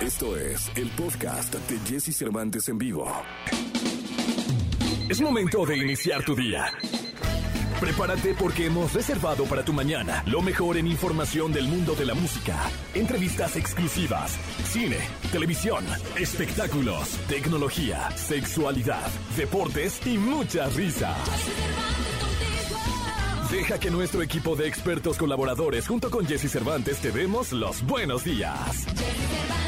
Esto es el podcast de Jesse Cervantes en vivo. Es momento de iniciar tu día. Prepárate porque hemos reservado para tu mañana lo mejor en información del mundo de la música, entrevistas exclusivas, cine, televisión, espectáculos, tecnología, sexualidad, deportes y mucha risa. Deja que nuestro equipo de expertos colaboradores junto con Jesse Cervantes te demos los buenos días. Jesse Cervantes.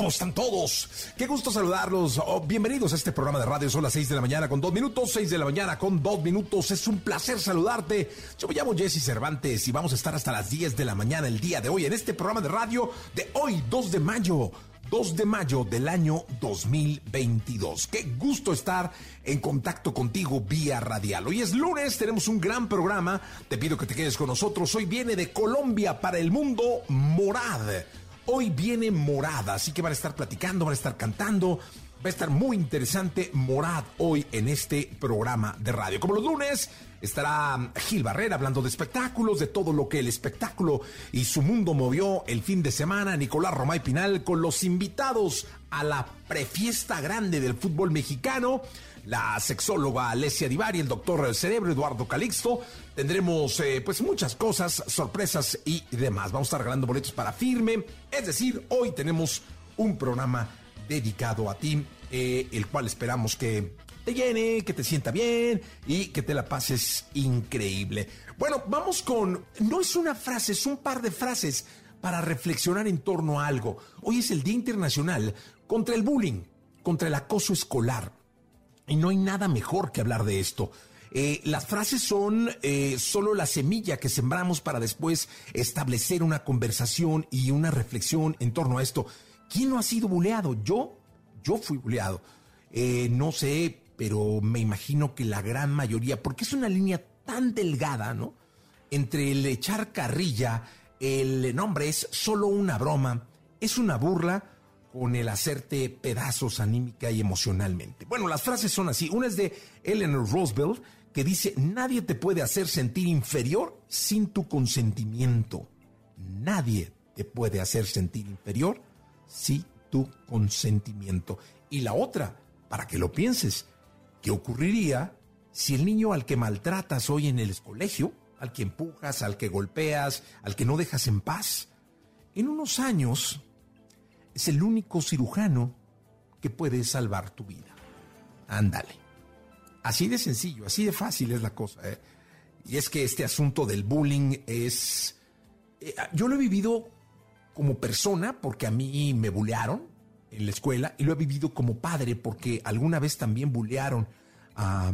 ¿Cómo están todos? Qué gusto saludarlos. Oh, bienvenidos a este programa de radio. Son las 6 de la mañana con 2 minutos. 6 de la mañana con 2 minutos. Es un placer saludarte. Yo me llamo Jesse Cervantes y vamos a estar hasta las 10 de la mañana el día de hoy en este programa de radio de hoy, 2 de mayo. 2 de mayo del año 2022. Qué gusto estar en contacto contigo vía radial. Hoy es lunes, tenemos un gran programa. Te pido que te quedes con nosotros. Hoy viene de Colombia para el mundo Morad. Hoy viene Morada, así que van a estar platicando, van a estar cantando. Va a estar muy interesante Morad hoy en este programa de radio. Como los lunes, estará Gil Barrera hablando de espectáculos, de todo lo que el espectáculo y su mundo movió el fin de semana. Nicolás Romay Pinal con los invitados a la prefiesta grande del fútbol mexicano la sexóloga Alessia Divari, el doctor del cerebro Eduardo Calixto. Tendremos eh, pues muchas cosas, sorpresas y demás. Vamos a estar regalando boletos para firme. Es decir, hoy tenemos un programa dedicado a ti, eh, el cual esperamos que te llene, que te sienta bien y que te la pases increíble. Bueno, vamos con, no es una frase, es un par de frases para reflexionar en torno a algo. Hoy es el Día Internacional contra el Bullying, contra el acoso escolar. Y no hay nada mejor que hablar de esto. Eh, las frases son eh, solo la semilla que sembramos para después establecer una conversación y una reflexión en torno a esto. ¿Quién no ha sido buleado? Yo, yo fui buleado. Eh, no sé, pero me imagino que la gran mayoría, porque es una línea tan delgada, ¿no? Entre el echar carrilla, el nombre es solo una broma, es una burla con el hacerte pedazos anímica y emocionalmente. Bueno, las frases son así. Una es de Eleanor Roosevelt que dice, nadie te puede hacer sentir inferior sin tu consentimiento. Nadie te puede hacer sentir inferior sin tu consentimiento. Y la otra, para que lo pienses, ¿qué ocurriría si el niño al que maltratas hoy en el colegio, al que empujas, al que golpeas, al que no dejas en paz, en unos años es el único cirujano que puede salvar tu vida. Ándale. Así de sencillo, así de fácil es la cosa. ¿eh? Y es que este asunto del bullying es... Eh, yo lo he vivido como persona porque a mí me bullearon en la escuela y lo he vivido como padre porque alguna vez también bullearon a,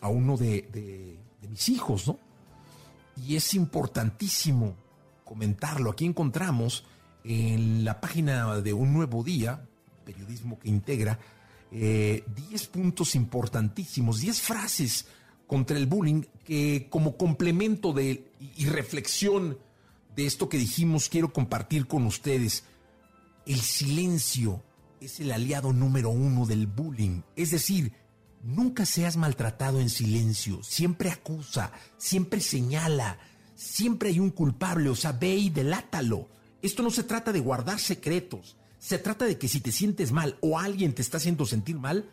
uno de, de mis hijos, ¿no? Y es importantísimo comentarlo. Aquí encontramos en la página de Un Nuevo Día, periodismo que integra, 10 eh, puntos importantísimos, 10 frases contra el bullying que como complemento de, y, reflexión de esto que dijimos quiero compartir con ustedes. El silencio es el aliado número uno del bullying. Es decir, nunca seas maltratado en silencio. Siempre acusa, siempre señala, siempre hay un culpable. O sea, ve y delátalo. Esto no se trata de guardar secretos, se trata de que si te sientes mal o alguien te está haciendo sentir mal,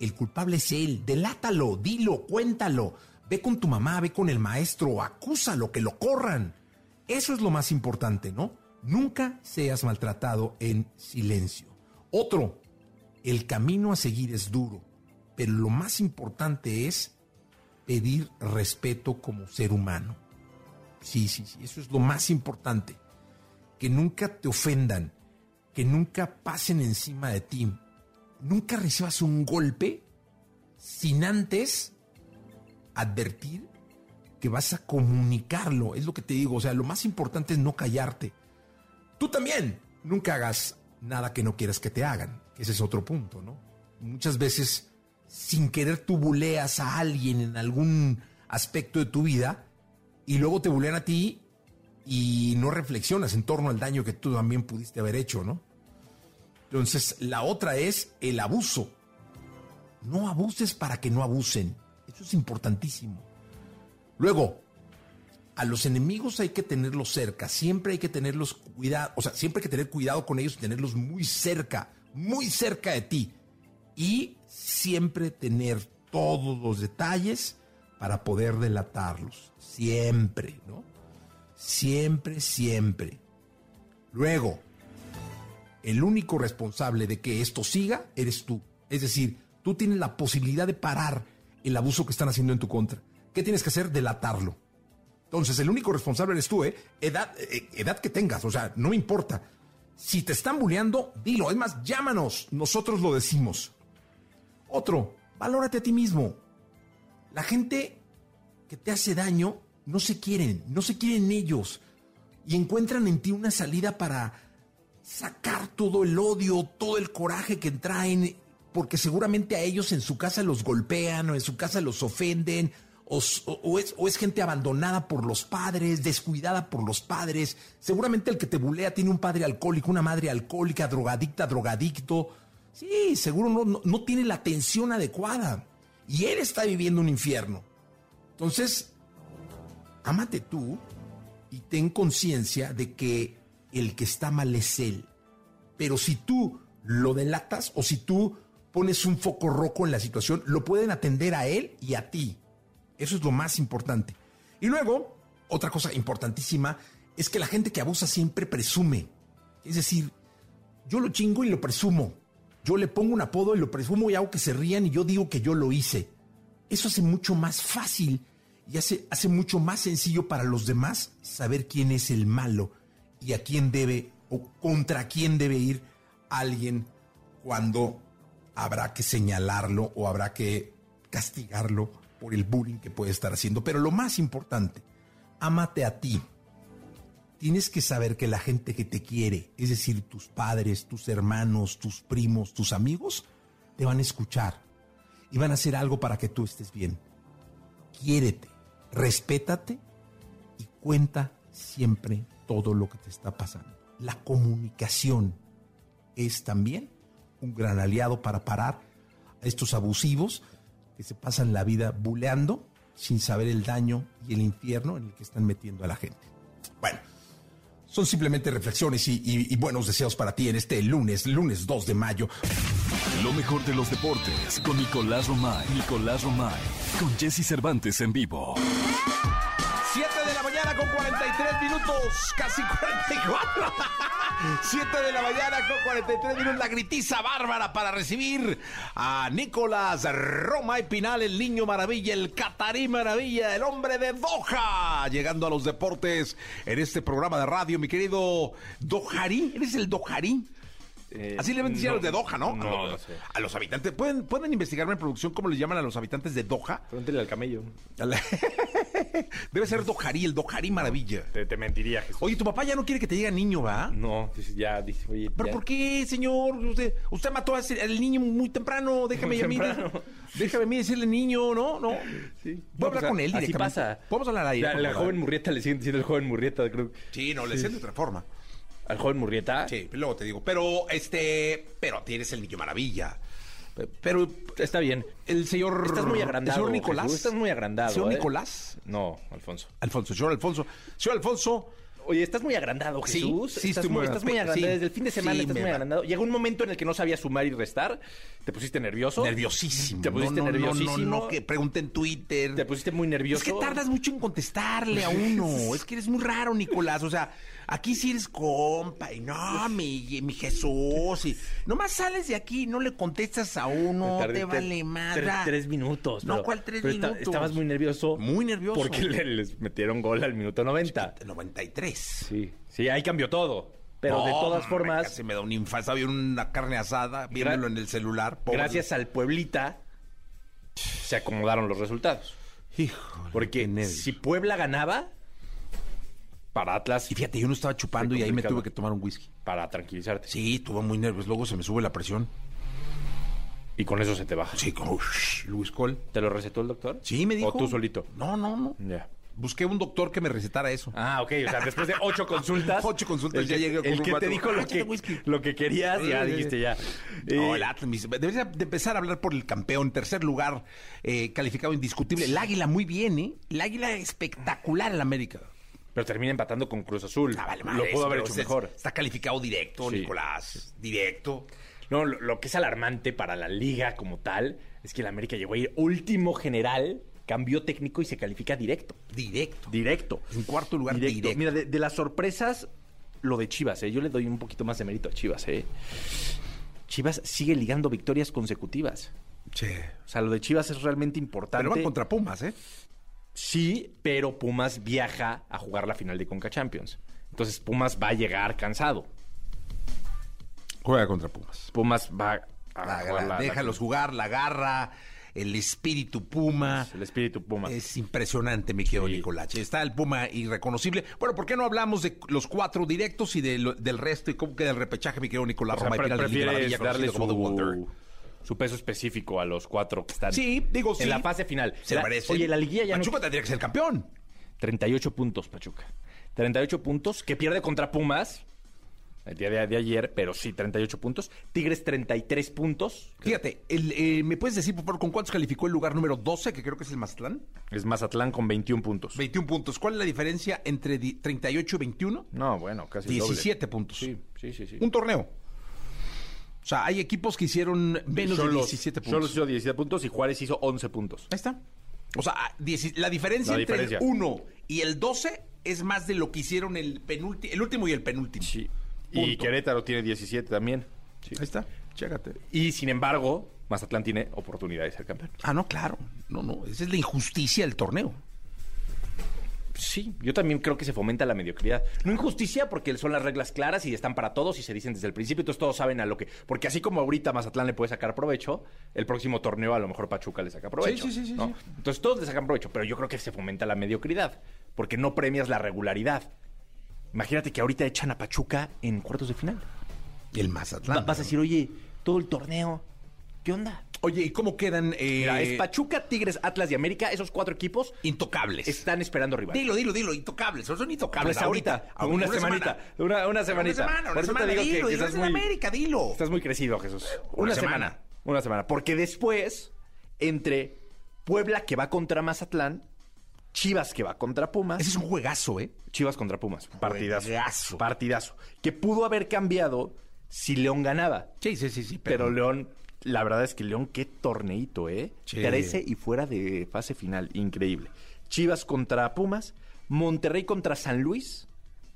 el culpable es él, delátalo, dilo, cuéntalo, ve con tu mamá, ve con el maestro, acúsalo, que lo corran. Eso es lo más importante, ¿no? Nunca seas maltratado en silencio. Otro, el camino a seguir es duro, pero lo más importante es pedir respeto como ser humano. Sí, sí, sí, eso es lo más importante que nunca te ofendan, que nunca pasen encima de ti, nunca recibas un golpe sin antes advertir que vas a comunicarlo. Es lo que te digo, o sea, lo más importante es no callarte. Tú también nunca hagas nada que no quieras que te hagan. Ese es otro punto, ¿no? Muchas veces, sin querer, tú buleas a alguien en algún aspecto de tu vida y luego te bulean a ti y no reflexionas en torno al daño que tú también pudiste haber hecho, ¿no? Entonces, la otra es el abuso. No abuses para que no abusen. Eso es importantísimo. Luego, a los enemigos hay que tenerlos cerca, siempre hay que tenerlos cuidado, o sea, siempre hay que tener cuidado con ellos y tenerlos muy cerca, muy cerca de ti. Y siempre tener todos los detalles para poder delatarlos. Siempre, ¿no? Siempre, siempre. Luego, el único responsable de que esto siga eres tú. Es decir, tú tienes la posibilidad de parar el abuso que están haciendo en tu contra. ¿Qué tienes que hacer? Delatarlo. Entonces, el único responsable eres tú, ¿eh? Edad, eh, edad que tengas, o sea, no me importa. Si te están bulleando, dilo. Es más, llámanos, nosotros lo decimos. Otro, valórate a ti mismo. La gente que te hace daño no se quieren, no se quieren ellos. Y encuentran en ti una salida para sacar todo el odio, todo el coraje que traen, porque seguramente a ellos en su casa los golpean o en su casa los ofenden o, es, gente abandonada por los padres, descuidada por los padres. Seguramente el que te bulea tiene un padre alcohólico, una madre alcohólica, drogadicta, drogadicto. Sí, seguro no, no tiene la atención adecuada. Y él está viviendo un infierno. Entonces, ámate tú y ten conciencia de que el que está mal es él. Pero si tú lo delatas o si tú pones un foco rojo en la situación, lo pueden atender a él y a ti. Eso es lo más importante. Y luego, otra cosa importantísima es que la gente que abusa siempre presume. Es decir, yo lo chingo y lo presumo. Yo le pongo un apodo y lo presumo y hago que se rían y yo digo que yo lo hice. Eso hace mucho más fácil y hace, hace mucho más sencillo para los demás saber quién es el malo y a quién debe o contra quién debe ir alguien cuando habrá que señalarlo o habrá que castigarlo por el bullying que puede estar haciendo. Pero lo más importante, amate a ti. Tienes que saber que la gente que te quiere, es decir, tus padres, tus hermanos, tus primos, tus amigos, te van a escuchar y van a hacer algo para que tú estés bien. Quiérete, respétate y cuenta siempre todo lo que te está pasando. La comunicación es también un gran aliado para parar a estos abusivos que se pasan la vida buleando sin saber el daño y el infierno en el que están metiendo a la gente. Bueno, son simplemente reflexiones y, buenos deseos para ti en este lunes, lunes 2 de mayo. Lo mejor de los deportes con Nicolás Romay. Nicolás Romay. Con Jesse Cervantes en vivo. Con 43 minutos, casi 44. 7 de la mañana con 43 minutos, la gritiza bárbara para recibir a Nicolás Roma y Pinal, el niño maravilla, el catarí maravilla, el hombre de Doha, llegando a los deportes en este programa de radio, mi querido Dojarí, ¿eres el Dojarí? Eh, Así le decir a los de Doha, ¿no? No, a, los habitantes. ¿Pueden, ¿Pueden investigarme en producción cómo le llaman a los habitantes de Doha? Pregúntale al camello. Debe ser Dojarí, el Dojarí Maravilla. Te, mentiría, Jesús. Oye, tu papá ya no quiere que te diga niño, ¿va? No, ya dice, oye. ¿Pero por qué, señor? Usted, usted mató al niño muy temprano. Déjame a mí. Déjame a mí decirle niño, ¿no? No. Sí. Voy a hablar con él Así pasa. Podemos hablar ahí. La, la joven Murrieta le siguen diciendo el joven Murrieta, creo. Sí, no, le dicen de otra forma. ¿Al joven Murrieta? Sí, luego te digo. Pero, este, pero tienes el niño maravilla. Pero está bien. El señor. Estás muy agrandado. El señor Nicolás. estás muy agrandado. ¿Señor ¿eh? Nicolás? No, Alfonso. Alfonso, señor Alfonso. Señor Alfonso. Oye, estás muy agrandado, Jesús. Sí, sí estás, muy, estás muy agrandado. Desde el fin de semana estás muy agrandado. Llegó un momento en el que no sabías sumar y restar. Te pusiste nervioso. Nerviosísimo. Te pusiste nerviosísimo. No, no, que pregunte en Twitter. Te pusiste muy nervioso. Es que tardas mucho en contestarle a uno. es que eres muy raro, Nicolás. O sea, aquí sí eres compa. Y no, mi, mi Jesús. Y nomás sales de aquí y no le contestas a uno. te vale madre. Tres, minutos. no, ¿cuál tres minutos? estabas muy nervioso. Muy nervioso. Porque les metieron gol al minuto 90. 93. Sí. Sí, ahí cambió todo. Pero de todas formas. Casi me da un infarto. Había una carne asada viéndolo en el celular. Gracias al Pueblita se acomodaron los resultados. Hijo. Porque si Puebla ganaba, para Atlas. Y fíjate, yo no estaba chupando y ahí me tuve que tomar un whisky. Para tranquilizarte. Sí, estuve muy nervioso. Luego se me sube la presión. Y con eso se te baja. Sí, como ush, Luis Col. ¿Te lo recetó el doctor? Sí, me dijo. ¿O tú solito? No, no, no. Ya. Busqué un doctor que me recetara eso. Ah, ok. O sea, después de ocho consultas. Ocho consultas, el ya llegué con El un que te dijo lo Ah, que, lo que querías, ya dijiste ya. No, Eh, el Atlas, debería de empezar a hablar por el campeón. Tercer lugar, eh, calificado indiscutible. El Águila muy bien, ¿eh? El Águila espectacular en América. Pero termina empatando con Cruz Azul. Ah, vale, lo pudo haber hecho mejor. Está calificado directo, Sí. Nicolás. Directo. No, lo, lo que es alarmante para la liga como tal es que el América llegó a ir último general, cambió técnico y se califica directo. Directo. Directo. En cuarto lugar, directo. Mira, de, de las sorpresas, lo de Chivas, ¿eh? yo le doy un poquito más de mérito a Chivas. ¿eh? Chivas sigue ligando victorias consecutivas. Sí. O sea, lo de Chivas es realmente importante. Pero van contra Pumas, ¿eh? Sí, pero Pumas viaja a jugar la final de Conca Champions. Entonces Pumas va a llegar cansado. Juega contra Pumas. Pumas va a La- jugar la- la- déjalos jugar, la garra, el espíritu Puma. El espíritu Puma. Es impresionante, mi querido Sí. Nicolache. Está el Puma irreconocible. Bueno, ¿por qué no hablamos de los cuatro directos y de lo- del resto y cómo queda el repechaje, mi querido Nicolás O sea, Roma? y darle conocido como The Wonder? su, su peso específico a los cuatro que están Sí, digo, sí. en la fase final. Se La- merece. Oye, la liguilla ya Pachuca no... tendría que ser campeón. 38 puntos, Pachuca. 38 puntos, que pierde contra Pumas el día de, de ayer, pero sí, 38 puntos. Tigres, 33 puntos. Fíjate, el, eh, ¿me puedes decir, por favor, con cuántos calificó el lugar número 12, que creo que es el Mazatlán? Es Mazatlán con 21 puntos. 21 puntos. ¿Cuál es la diferencia entre di- 38 y 21? No, bueno, casi el doble. 17 puntos. Sí, sí, sí. sí. Un torneo. O sea, hay equipos que hicieron menos de Cholos- 17 Cholos puntos. hizo 17 puntos y Juárez hizo 11 puntos. Ahí está. O sea, la diferencia entre el 1 y el 12 es más de lo que hicieron el penúltimo, el último y el penúltimo. Sí. Y. Querétaro tiene 17 también. Sí. Ahí está. Chécate. Y sin embargo, Mazatlán tiene oportunidad de ser campeón. Ah, no, claro. No, no. Esa es la injusticia del torneo. Sí, yo también creo que se fomenta la mediocridad. No injusticia porque son las reglas claras y están para todos y se dicen desde el principio, entonces todos saben a lo que... Porque así como ahorita Mazatlán le puede sacar provecho, el próximo torneo a lo mejor Pachuca le saca provecho. Sí, sí, sí. Entonces todos le sacan provecho, pero yo creo que se fomenta la mediocridad porque no premias la regularidad. Imagínate que ahorita echan a Pachuca en cuartos de final. El Va- Mazatlán. vas a decir, oye, todo el torneo, ¿qué onda? Oye, ¿y cómo quedan eh, Mira, es Pachuca, Tigres, Atlas y América, esos cuatro equipos intocables? están esperando rival. Dilo, dilo, dilo, intocables. Son intocables. Pues ahorita, una, semanita, una, una semanita. Una semana, una te semana. que- dilo, que, dilo, muy, América, dilo. estás muy crecido, Jesús. Una Una, semana. semana. Una semana. Porque después, entre Puebla que va contra Mazatlán, Chivas que va contra Pumas. Ese es un juegazo, ¿eh? Chivas contra Pumas. Partidazo. Juegazo. Partidazo. Que pudo haber cambiado si León ganaba. Sí, sí, sí, sí. Pero León, la verdad es que León, qué torneito, ¿eh? Sí. 13 y fuera de fase final. Increíble. Chivas contra Pumas, Monterrey contra San Luis,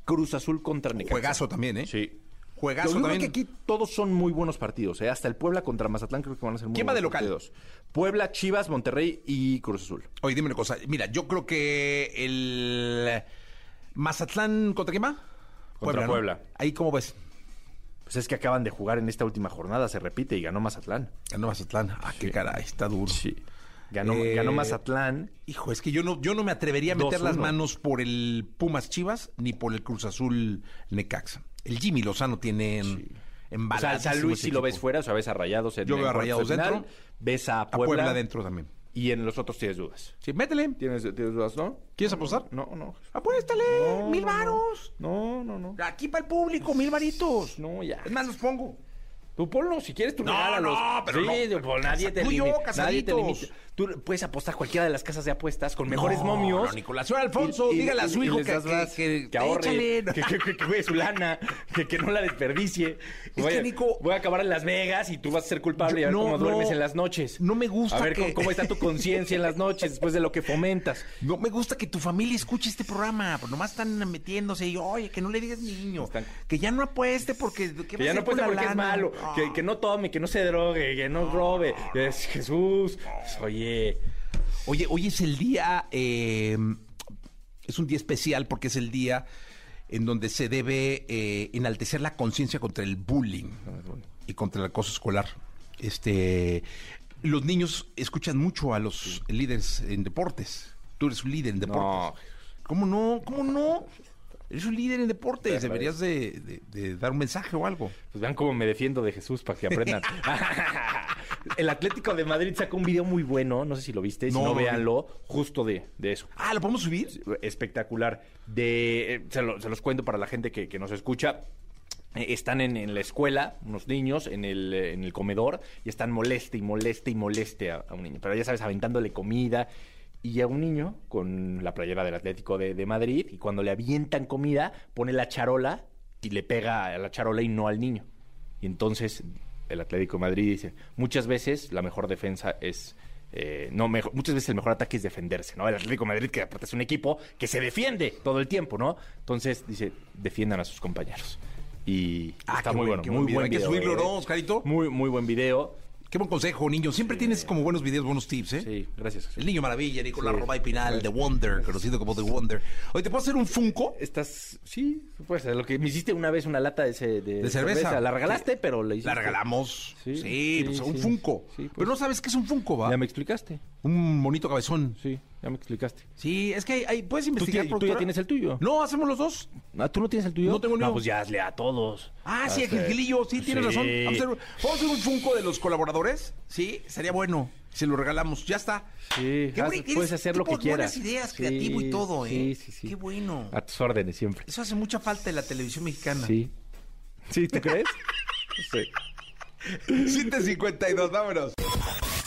Cruz Azul contra Necaxa. Juegazo también, ¿eh? Sí. Juegazo Yo creo que aquí todos son muy buenos partidos, ¿eh? Hasta el Puebla contra Mazatlán creo que van a ser muy ¿Quién va de local? partidos. Puebla, Chivas, Monterrey y Cruz Azul. Oye, dime una cosa. Mira, yo creo que el Mazatlán contra quién va? Contra ¿no? Puebla. Ahí cómo ves. Pues es que acaban de jugar en esta última jornada, se repite, y ganó Mazatlán. Ganó Mazatlán. Ah, qué caray, está duro. Sí. Ganó, Eh, ganó Mazatlán. Hijo, es que yo no, yo no me atrevería a meter 2-1. las manos por el Pumas Chivas ni por el Cruz Azul Necaxa. El Jimmy Lozano tiene en, O sea, embaladísimo el San Luis si lo ves fuera, o sea, ves a Rayados en Yo veo a en Rayados dentro. ves a A Puebla, Puebla adentro también. Y en los otros tienes dudas. Sí, métele. ¿Tienes, tienes dudas, no? ¿Quieres apostar? No, no. Apuéstale, No, mil varos. No, no, no. Aquí para el público, mil varitos. No, ya. Es más, los pongo. Tú ponlo, si quieres tú No, regálalos. no, pero sí, no. pues, nadie te Tú y yo, limita. Nadie te limita. Tú puedes apostar a cualquiera de las casas de apuestas con mejores momios. No, Nicolás. Señor Alfonso, dígale a su hijo que- que- que- que ahorre, que, que, juegue su lana, que, que no la desperdicie. Es voy, que, Nico- voy a acabar en Las Vegas y tú vas a ser culpable y a ver Yo- cómo duermes en las noches. No me gusta A ver cómo, cómo está tu conciencia en las noches después de lo que fomentas. No me gusta que tu familia escuche este programa, pues nomás están metiéndose y oye, que no le digas niño, Están- que ya no apueste porque ¿qué Que ya no la porque es malo. Que, que no tome, que no se drogue, que no robe. Es Jesús. Oye, Oye, hoy es el día, eh, es un día especial porque es el día en donde se debe eh, enaltecer la conciencia contra el bullying y contra el acoso escolar. Este, los niños escuchan mucho a los líderes en deportes. Tú eres un líder en deportes. No. ¿Cómo no? ¿Cómo no? Eres un líder en deportes, deberías de, de- de dar un mensaje o algo. Pues vean cómo me defiendo de Jesús para que aprendan. el Atlético de Madrid sacó un video muy bueno, no sé si lo viste, si No, no, no véanlo, justo de, de eso. Ah, ¿lo podemos subir? espectacular. De, eh, se, lo- se los cuento para la gente que, que nos escucha. Eh, Están en, en la escuela, unos niños, en el, eh, en el comedor, y están moleste y moleste y moleste a, a un niño. Pero ya sabes, aventándole comida. Y llega un niño con la playera del Atlético de, de Madrid, y cuando le avientan comida, pone la charola y le pega a la charola y no al niño. Y entonces el Atlético de Madrid dice, muchas veces la mejor defensa es... eh, no, mejor, muchas veces el mejor ataque es defenderse, ¿no? El Atlético de Madrid, que aparte es un equipo que se defiende todo el tiempo, ¿no? Entonces dice, defiendan a sus compañeros. Y Ah, está muy buen- bueno, muy buen video. Hay que subirlo, ¿eh? ¿no, Oscarito? Muy, muy buen video. Qué buen consejo, niño. Siempre tienes como buenos videos, buenos tips, ¿eh? Sí, gracias. El niño maravilla, Nicolás Sí. Robay Pinal, The Wonder, conocido como The Wonder. Oye, ¿te puedo hacer un Funko? Estás, sí, pues lo que me hiciste una vez una lata de, ese, de, De cerveza. La regalaste, Sí. pero le hiciste. La regalamos. Sí, pues, un. Funko. Pues. Pero no sabes qué es un Funko, ¿va? Ya me explicaste. Un monito cabezón. Sí, ya me explicaste. Sí, es que hay, hay- puedes investigar. ti- tú ya productora? tienes el tuyo. No, hacemos los dos. Ah, ¿tú no tienes el tuyo? No tengo ni No, uno. pues ya hazle a todos. Ah, sí, el Hazle. Sí, tienes Sí. razón. Vamos a, hacer, ¿Podemos hacer un Funko de los colaboradores? Sí, estaría bueno. Se lo regalamos. Ya está. Sí, Qué haz- buen- puedes eres hacer lo tipo que quieras. buenas ideas, Sí, creativo y todo, ¿eh? Sí, sí, sí. Qué bueno. A tus órdenes siempre. Eso hace mucha falta en la televisión mexicana. Sí. ¿Sí, tú crees? sí. 752, vámonos.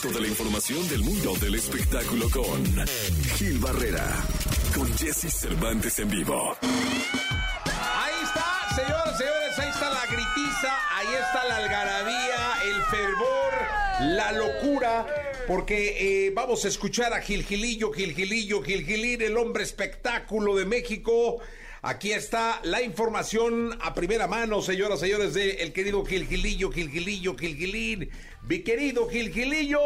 Toda la información del mundo del espectáculo con Gil Barrera, con Jesse Cervantes en vivo. Ahí está, señoras, señores, ahí está la gritiza, ahí está la algarabía, el fervor, la locura, porque eh, vamos a escuchar a Gilgilillo, Gilgilillo, Gilgilín, el hombre espectáculo de México. Aquí está la información a primera mano, señoras, señores, de el querido Gilgilillo, Gilgilillo, Gilgilín. Mi querido Gilgilillo,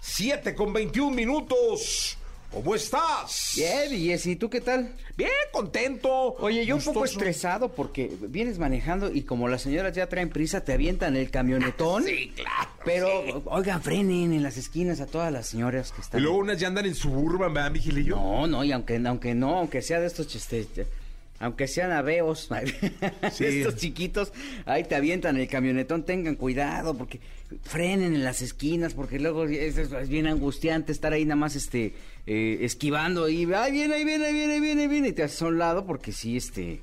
7 con 21 minutos. ¿Cómo estás? Bien, y ¿y tú qué tal? Bien, contento. Oye, yo un poco estresado porque vienes manejando y como las señoras ya traen prisa, te avientan el camionetón. Sí, claro. Pero, oigan, frenen en las esquinas a todas las señoras que Y están. luego unas ya andan en suburban, ¿verdad, mi Gilillo? No, no, y aunque, aunque no, aunque sea de estos, este, aunque sean aveos, Sí. estos chiquitos, ahí te avientan el camionetón, tengan cuidado, porque frenen en las esquinas, porque luego es, bien angustiante estar ahí nada más, este, eh, esquivando y, ahí viene, ahí viene, ahí viene, ahí viene, ahí viene, y te haces a un lado, porque sí, este,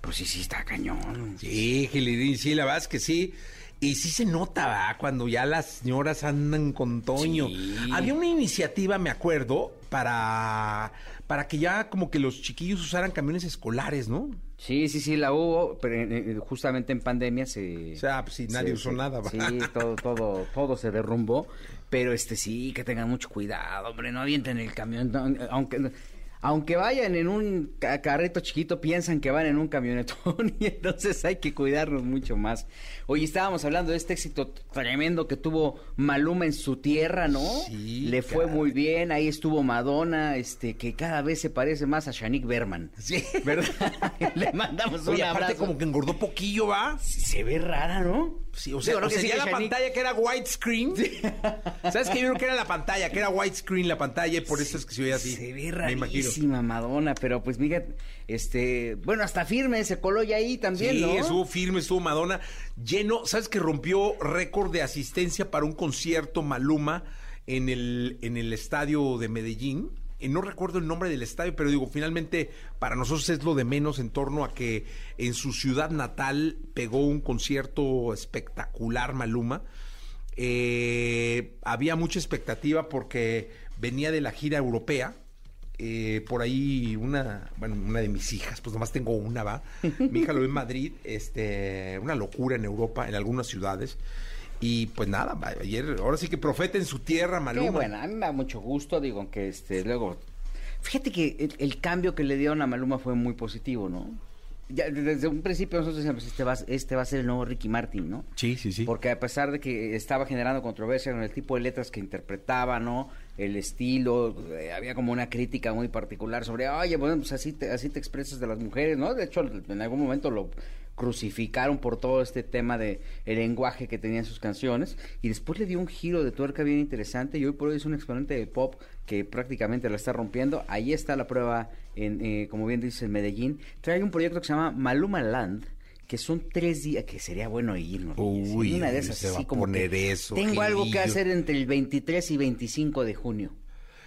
pues sí, sí está cañón. Sí, Gilidín, sí, la verdad es que sí. Y sí se nota, ¿verdad? Cuando ya las señoras andan con Toño. Sí. Había una iniciativa, me acuerdo, para, para que ya como que los chiquillos usaran camiones escolares, ¿no? Sí, sí, sí, la hubo, pero en- en- justamente en pandemia se... O sea, pues, si nadie se- usó se- nada, ¿va? Sí, todo, todo, todo se derrumbó, pero este sí, que tengan mucho cuidado, hombre, no avienten el camión, no, aunque... Aunque vayan en un ca- carrito chiquito, piensan que van en un camionetón y entonces hay que cuidarnos mucho más. Hoy estábamos hablando de este éxito tremendo que tuvo Maluma en su tierra, ¿no? Sí, Le fue caray. muy bien, ahí estuvo Madonna, este, que cada vez se parece más a Shanique Berman. Sí. ¿Verdad? Le mandamos un Oye, aparte como que engordó poquillo, ¿va? Se ve rara, ¿no? Sí, o sea, no o que la pantalla que era widescreen. ¿Sabes qué? Yo creo que era la pantalla, que era widescreen la pantalla y por eso es que se oye así. Se ve rarísima Madonna, pero pues mira, este, bueno, hasta firme se coló ya ahí también, Sí, ¿no? estuvo firme, estuvo Madonna lleno. ¿Sabes que rompió récord de asistencia para un concierto Maluma en el, en el estadio de Medellín? No recuerdo el nombre del estadio, pero digo, finalmente para nosotros es lo de menos en torno a que en su ciudad natal pegó un concierto espectacular Maluma. Eh, había mucha expectativa porque venía de la gira europea. Eh, por ahí una, bueno, una de mis hijas, pues nomás tengo una, va. Mi hija lo ve en Madrid, este, una locura en Europa, en algunas ciudades. Y pues nada, va, ayer, ahora sí que profeta en su tierra, Maluma. Qué bueno, a mí me da mucho gusto, digo, aunque este, luego, fíjate que el, el cambio que le dieron a Maluma fue muy positivo, ¿no? Ya, desde un principio nosotros decíamos, este va, este va a ser el nuevo Ricky Martin, ¿no? Sí, sí, sí. Porque a pesar de que estaba generando controversia con el tipo de letras que interpretaba, ¿no? El estilo, eh, había como una crítica muy particular sobre, oye, bueno, pues así te, así te expresas de las mujeres, ¿no? De hecho, en algún momento lo crucificaron por todo este tema de el lenguaje que tenían sus canciones y después le dio un giro de tuerca bien interesante y hoy por hoy es un exponente de pop que prácticamente la está rompiendo. Ahí está la prueba, en, eh, como bien dice, en Medellín. Trae un proyecto que se llama Maluma Land que son tres días, que sería bueno irnos. Uy, una de esas se va así a como poner que eso, Tengo algo que hacer entre el 23 y 25 de junio.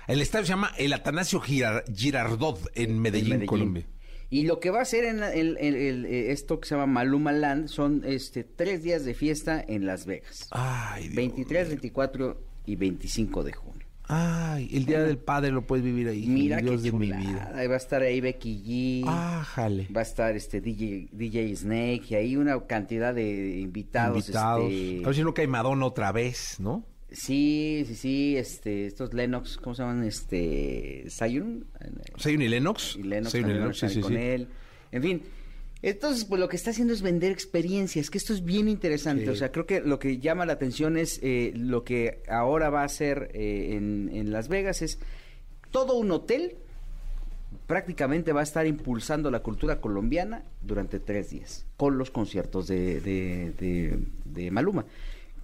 El estadio se llama el Atanasio Girar- Girardot en Medellín, en Medellín. Colombia. Y lo que va a hacer en la- el- el- el- eh, esto que se llama Maluma Land son este tres días de fiesta en Las Vegas. Ay, Dios 23, 24 y 25 de junio. Ay, el Día del Padre lo puedes vivir ahí. Mira Dios qué de mi vida. Ahí va a estar ahí Becky G. Ah, jale. Va a estar este DJ, DJ Snake y hay una cantidad de invitados. Invitados. este, A ver si no cae Madonna otra vez, ¿no? Sí, sí, sí, este, estos Lennox, ¿cómo se llaman? Este, Zion. Zion y Lennox. Y Lennox Lennox, sí, sí, con sí. él. En fin, entonces, pues lo que está haciendo es vender experiencias, que esto es bien interesante. Sí. O sea, creo que lo que llama la atención es eh, lo que ahora va a hacer eh, en, en Las Vegas es todo un hotel prácticamente va a estar impulsando la cultura colombiana durante tres días con los conciertos de, de- de- de Maluma.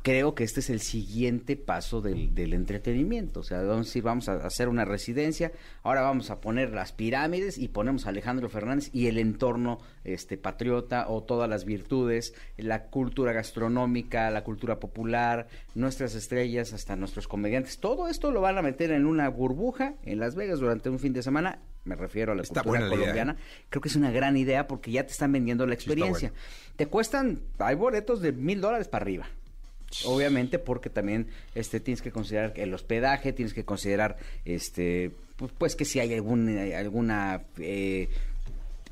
Creo que este es el siguiente paso del, del entretenimiento. O sea, vamos, a decir, vamos a hacer una residencia, ahora vamos a poner las pirámides y ponemos a Alejandro Fernández y el entorno este, patriota o todas las virtudes, la cultura gastronómica, la cultura popular, nuestras estrellas, hasta nuestros comediantes. Todo esto lo van a meter en una burbuja en Las Vegas durante un fin de semana. Me refiero a la Está cultura idea, colombiana. ¿eh? Creo que es una gran idea porque ya te están vendiendo la experiencia. bueno. Te cuestan, hay boletos de mil dólares para arriba. Obviamente porque también este tienes que considerar el hospedaje, tienes que considerar este pues, pues que si hay algún, eh, alguna eh,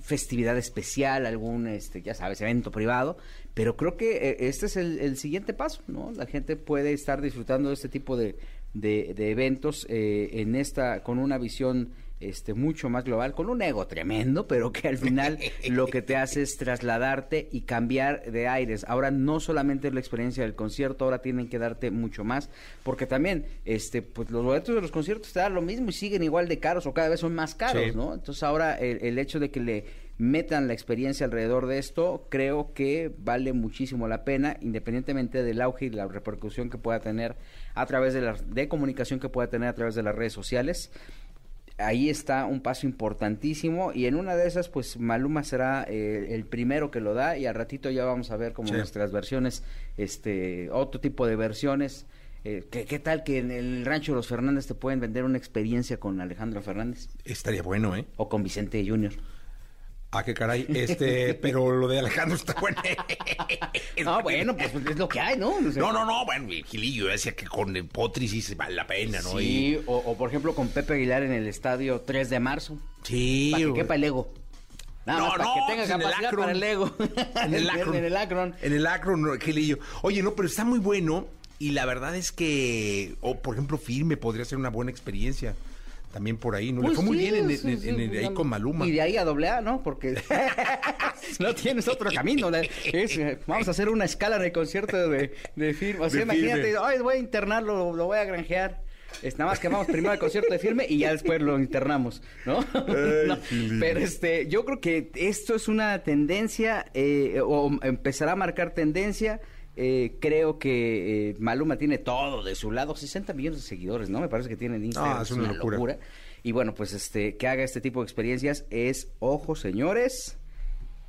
festividad especial, algún este ya sabes, evento privado, pero creo que eh, este es el, el siguiente paso, ¿no? La gente puede estar disfrutando de este tipo de, de, de eventos eh, en esta con una visión este mucho más global, con un ego tremendo, pero que al final lo que te hace es trasladarte y cambiar de aires. Ahora no solamente es la experiencia del concierto, ahora tienen que darte mucho más, porque también este pues los boletos de los conciertos te dan lo mismo y siguen igual de caros o cada vez son más caros, Sí. ¿no? Entonces ahora el, el hecho de que le metan la experiencia alrededor de esto, creo que vale muchísimo la pena, independientemente del auge y la repercusión que pueda tener a través de la de comunicación que pueda tener a través de las redes sociales. Ahí está un paso importantísimo y en una de esas, pues Maluma será eh, el primero que lo da y al ratito ya vamos a ver como Sí. nuestras versiones, este, otro tipo de versiones. Eh, ¿qué, qué tal que en el rancho de los Fernández te pueden vender una experiencia con Alejandro Fernández Estaría bueno, ¿eh? o con Vicente Junior? Ah, qué caray. Este, pero lo de Alejandro está bueno. Ah, bueno, pues es lo que hay, ¿no? O sea, No, no, no, bueno, el Gilillo decía que con el Potri sí se vale la pena, ¿no? Sí, Y- o, o, por ejemplo con Pepe Aguilar en el estadio 3 de marzo. sí. Para que quepa el ego. Nada No, más para no, que tenga pues en el capacidad Akron. para el ego. En el Akron. en el Akron. En el Akron, no, Gilillo. Oye, no, pero está muy bueno. Y la verdad es que, o por ejemplo, Firme podría ser una buena experiencia. También por ahí, ¿no? Le Pues fue muy bien en, sí, en- sí, en- pues, ahí con Maluma. Y de ahí a doble A, ¿no? Porque no tienes otro camino. es, eh, vamos a hacer una escala en el concierto de, de firme. O sea, De imagínate, Firme. ay, voy a internarlo, lo voy a granjear. Es, nada más que vamos primero al concierto de firme y ya después lo internamos, ¿no? No, pero este, yo creo que esto es una tendencia, eh, o empezará a marcar tendencia. Eh, creo que eh, Maluma tiene todo de su lado, 60 millones de seguidores, ¿no? Me parece que tiene en Instagram. Ah, es una locura. Y bueno, pues este, que haga este tipo de experiencias es, ojo señores,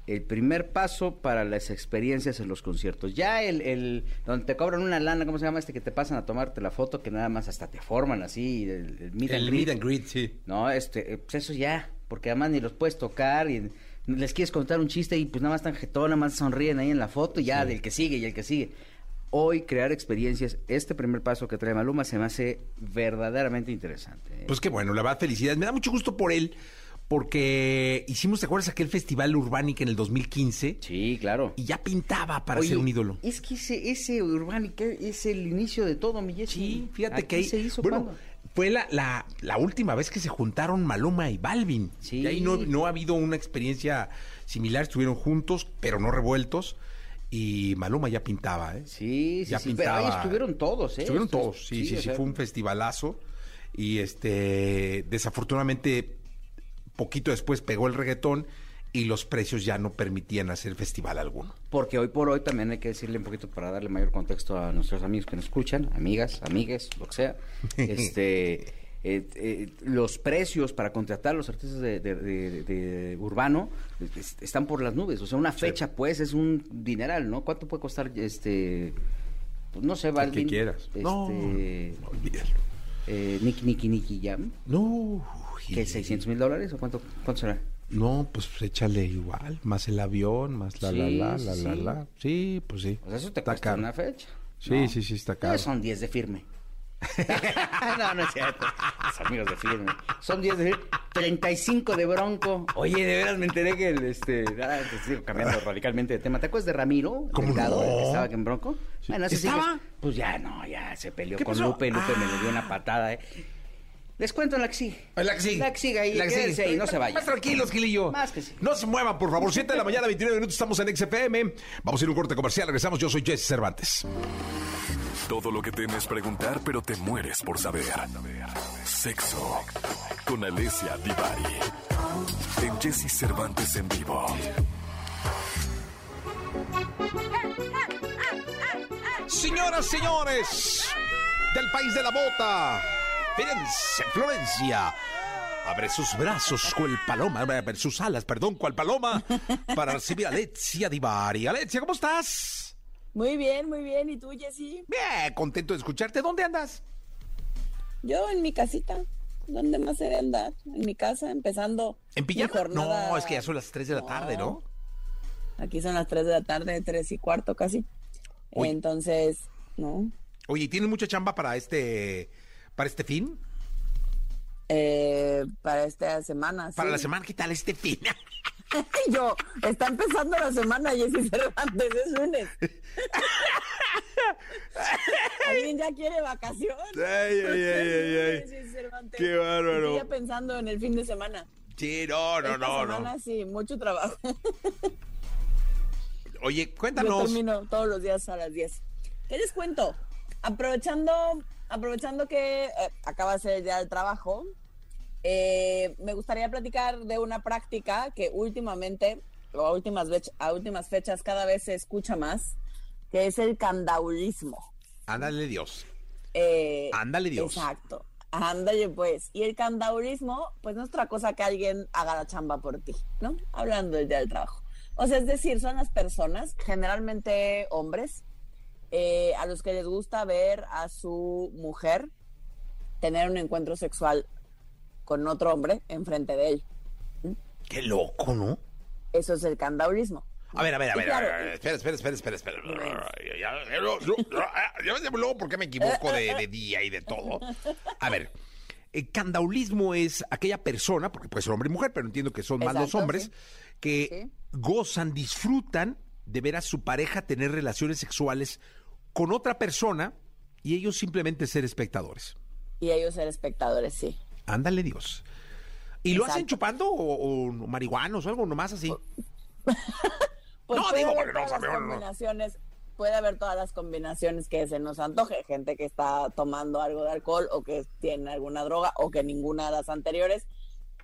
el primer paso para las experiencias en los conciertos. Ya el, el donde te cobran una lana, ¿cómo se llama este que te pasan a tomarte la foto que nada más hasta te forman así, el, el meet and el greet? meet and greet, sí. No, este, eh, pues eso ya, porque además ni los puedes tocar y les quieres contar un chiste y pues nada más están jetón, nada más sonríen ahí en la foto y ya del que sigue y el que sigue. Hoy crear experiencias, este primer paso que trae Maluma se me hace verdaderamente interesante. ¿eh? Pues qué bueno, la verdad, felicidades. Me da mucho gusto por él, porque hicimos, ¿te acuerdas aquel festival Urbanic en el 2015? sí, claro. Y ya pintaba para Oye, ser un ídolo. Es que ese, ese Urbanic es el inicio de todo, mi Jessy. Sí, fíjate Aquí que ahí, se hizo bueno, cuando? Fue la, la, la última vez que se juntaron Maluma y Balvin. Sí. Y ahí no, no ha habido una experiencia similar, estuvieron juntos, pero no revueltos. Y Maluma ya pintaba, ¿eh? Sí, sí, ya sí. Pero ahí pintaba. estuvieron todos, ¿eh? Estuvieron Estos- todos, sí, sí, sí, sea, fue un festivalazo. Y este, desafortunadamente, poquito después pegó el reggaetón y los precios ya no permitían hacer festival alguno. Porque hoy por hoy también hay que decirle un poquito para darle mayor contexto a nuestros amigos que nos escuchan, amigas, amigues, lo que sea. este, eh, eh, los precios para contratar a los artistas de, de- de- de urbano es- están por las nubes. O sea, una fecha, pues, es un dineral, ¿no? ¿Cuánto puede costar este? pues, no sé, El Balvin. que quieras. Este, No, olvídalo. eh, Nicky, Nicky, Nicky Jam. No. ¿Qué, 600 mil dólares o cuánto, cuánto será? No, pues échale igual, más el avión, más la la Sí, la la la sí. la. Sí, pues sí. Sea, eso te Está cuesta caro. una fecha. Sí, ¿no? sí, sí, está caro. Son 10 de firme. no, no es cierto. Los amigos de firme. Son 10 de firme. 35 de bronco. Oye, de veras me enteré que el, este. Te sigo cambiando radicalmente de tema. ¿Te acuerdas de Ramiro? ¿Cómo Delgado, no? el que estaba aquí en bronco. Sí ¿Estaba? pues ya no, ya se peleó ¿Qué con pasó? Lupe. Lupe me le dio Ah. una patada. eh. Les cuento la que sí. La que sigue. La que sigue ahí. La sigue. ahí, no se vayan. Más tranquilos, Gilillo. Más que sí. No se muevan, por favor. 7 de la mañana, 29 minutos, estamos en XFM. Vamos a ir a un corte comercial. Regresamos. Yo soy Jesse Cervantes. Todo lo que temes preguntar, pero te mueres por saber. Sexo. Con Alessia Divari. En Jesse Cervantes en vivo. Señoras, señores, del país de la bota, Firenze, Florencia. Abre sus brazos cual paloma, abre sus alas, perdón, cual paloma, para recibir a Alexia Divari. Alexia, ¿cómo estás? Muy bien, muy bien. ¿Y tú, Jessy? Bien, contento de escucharte. ¿Dónde andas? Yo en mi casita. ¿Dónde más seré andar? En mi casa, empezando. ¿En pijama? jornada- No, es que ya son las 3 de la tarde, ¿no? Aquí son las 3 de la tarde, 3 y cuarto casi. Entonces, ¿no? Oye, ¿y ¿tienes mucha chamba para este, para este fin? Eh, para esta semana. Para sí. la semana, ¿qué tal este fin? Yo, está empezando la semana, Jessy Cervantes, es lunes. ¿Alguien ya quiere vacaciones? Ay, ay, ay, ay, ay. Qué bárbaro. Estoy pensando en el fin de semana. Sí, no, no, Esta no, semana no. sí, mucho trabajo. Oye, Yo cuéntanos. termino todos los días a las 10. ¿Qué les cuento? Aprovechando, aprovechando que eh, acaba de ser el día del trabajo, eh, me gustaría platicar de una práctica que últimamente, o a últimas, vech- a últimas fechas, cada vez se escucha más, que es el candaulismo. Ándale, Dios. Eh, Ándale, Dios. Exacto. Ándale, pues. Y el candaulismo, pues no es otra cosa que alguien haga la chamba por ti, ¿no? Hablando del día del trabajo. O sea, es decir, son las personas, generalmente hombres, eh, a los que les gusta ver a su mujer tener un encuentro sexual con otro hombre enfrente de él. Qué loco, ¿no? Eso es el candaulismo. A ver, a ver, a ver, claro, a ver, espera, espera, espera, espera, espera. Ya, ya, ya, ves luego por qué me equivoco de, de día y de todo. A ver, el candaulismo es aquella persona, porque puede ser hombre y mujer, pero entiendo que son más los Exacto, hombres, sí. que Sí. gozan, disfrutan de ver a su pareja tener relaciones sexuales con otra persona y ellos simplemente ser espectadores. Y ellos ser espectadores, sí. Ándale, Dios. ¿Y lo hacen chupando o, o marihuanos o algo nomás así? Pues No, digo, porque no puede haber todas las combinaciones que se nos antoje, gente que está tomando algo de alcohol o que tiene alguna droga o que ninguna de las anteriores.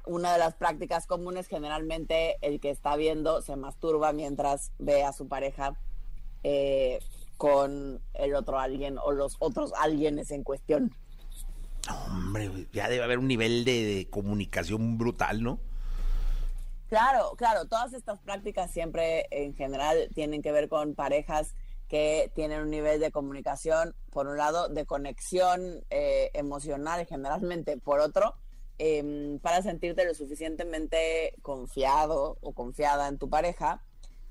Una de las prácticas comunes generalmente el que está viendo se masturba mientras ve a su pareja eh, con el otro alguien o los otros alguienes en cuestión. Hombre, ya debe haber un nivel de, de comunicación brutal, ¿no? Claro, claro, todas estas prácticas siempre en general tienen que ver con parejas que tienen un nivel de comunicación, por un lado, de conexión eh, emocional generalmente, por otro, em, para sentirte lo suficientemente confiado o confiada en tu pareja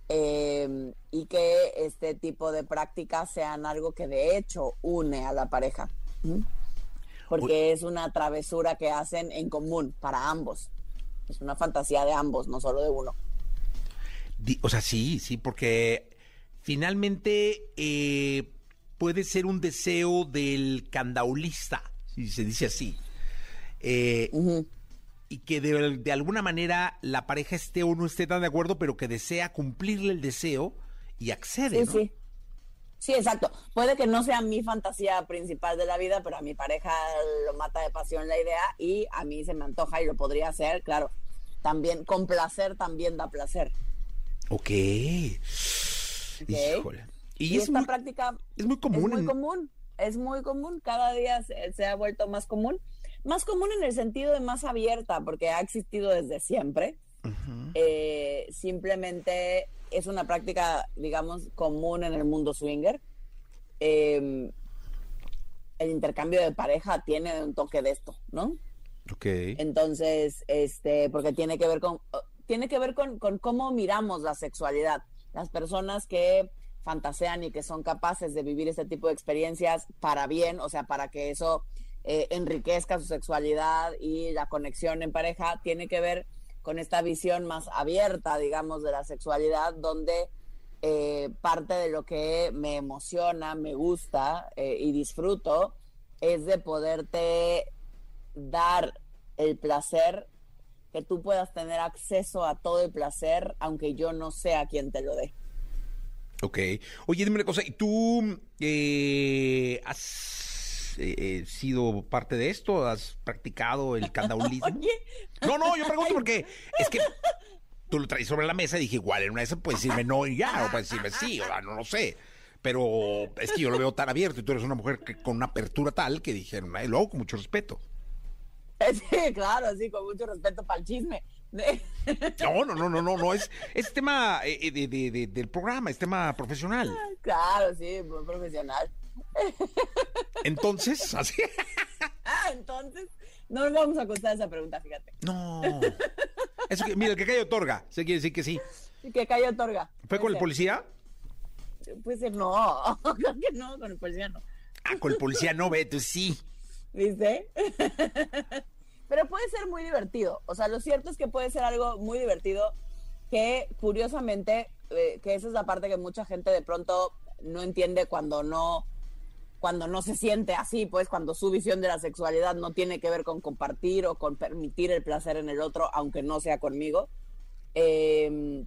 em, y que este tipo de prácticas sean algo que de hecho une a la pareja. Porque es una travesura que hacen en común para ambos. Es una fantasía de ambos, no solo de uno. O sea, sí, sí, porque finalmente eh, puede ser un deseo del candaulista, si se dice así. Eh. Y que de, de alguna manera la pareja esté o no esté tan de acuerdo, pero que desea cumplirle el deseo y accede, Sí, ¿no? sí. Sí, exacto. Puede que no sea mi fantasía principal de la vida, pero a mi pareja lo mata de pasión la idea y a mí se me antoja y lo podría hacer, claro. también, con placer también da placer. Ok. ¿ok? Híjole. Y, Y, es, esta muy, práctica es muy común. es muy en- común, es muy común, cada día se, se ha vuelto más común. Más común en el sentido de más abierta, porque ha existido desde siempre. Eh, simplemente es una práctica, digamos, común en el mundo swinger. Eh, el intercambio de pareja tiene un toque de esto, ¿no? Ok. Entonces, este, porque tiene que ver con, tiene que ver con, con cómo miramos la sexualidad. Las personas que fantasean y que son capaces de vivir este tipo de experiencias para bien, o sea, para que eso eh, enriquezca su sexualidad y la conexión en pareja, tiene que ver con esta visión más abierta, digamos, de la sexualidad, donde eh, parte de lo que me emociona, me gusta eh, y disfruto es de poderte dar el placer, que tú puedas tener acceso a todo el placer, aunque yo no sea quien te lo dé. Ok. Oye, dime una cosa. ¿Y tú eh, eh, sido parte de esto? ¿Has practicado el candaulismo? Oye, No, no, yo pregunto porque es que tú lo traes sobre la mesa y dije, igual en una de esas puedes decirme no y ya, o puedes decirme sí, o sea, no lo sé. Pero es que yo lo veo tan abierto y tú eres una mujer que, con una apertura tal que dijeron, luego con mucho respeto. sí, claro, sí, con mucho respeto para el chisme. No, no, no, no, no, no, es, es tema eh, de- de- de- del programa, es tema profesional. claro, sí, muy profesional. Entonces, así. Ah, entonces, no nos vamos a contestar esa pregunta, fíjate. No. Eso que, mira, el que cae otorga. Se quiere decir que sí. Que cayó otorga. ¿Fue con el policía? Puede ser, no, creo que no, con el policía no. Ah, con el policía no, ve, tú sí. ¿Viste? Pero puede ser muy divertido. O sea, lo cierto es que puede ser algo muy divertido que, curiosamente, eh, que esa es la parte que mucha gente de pronto no entiende cuando no cuando no se siente así, pues cuando su visión de la sexualidad no tiene que ver con compartir o con permitir el placer en el otro, aunque no sea conmigo. Eh,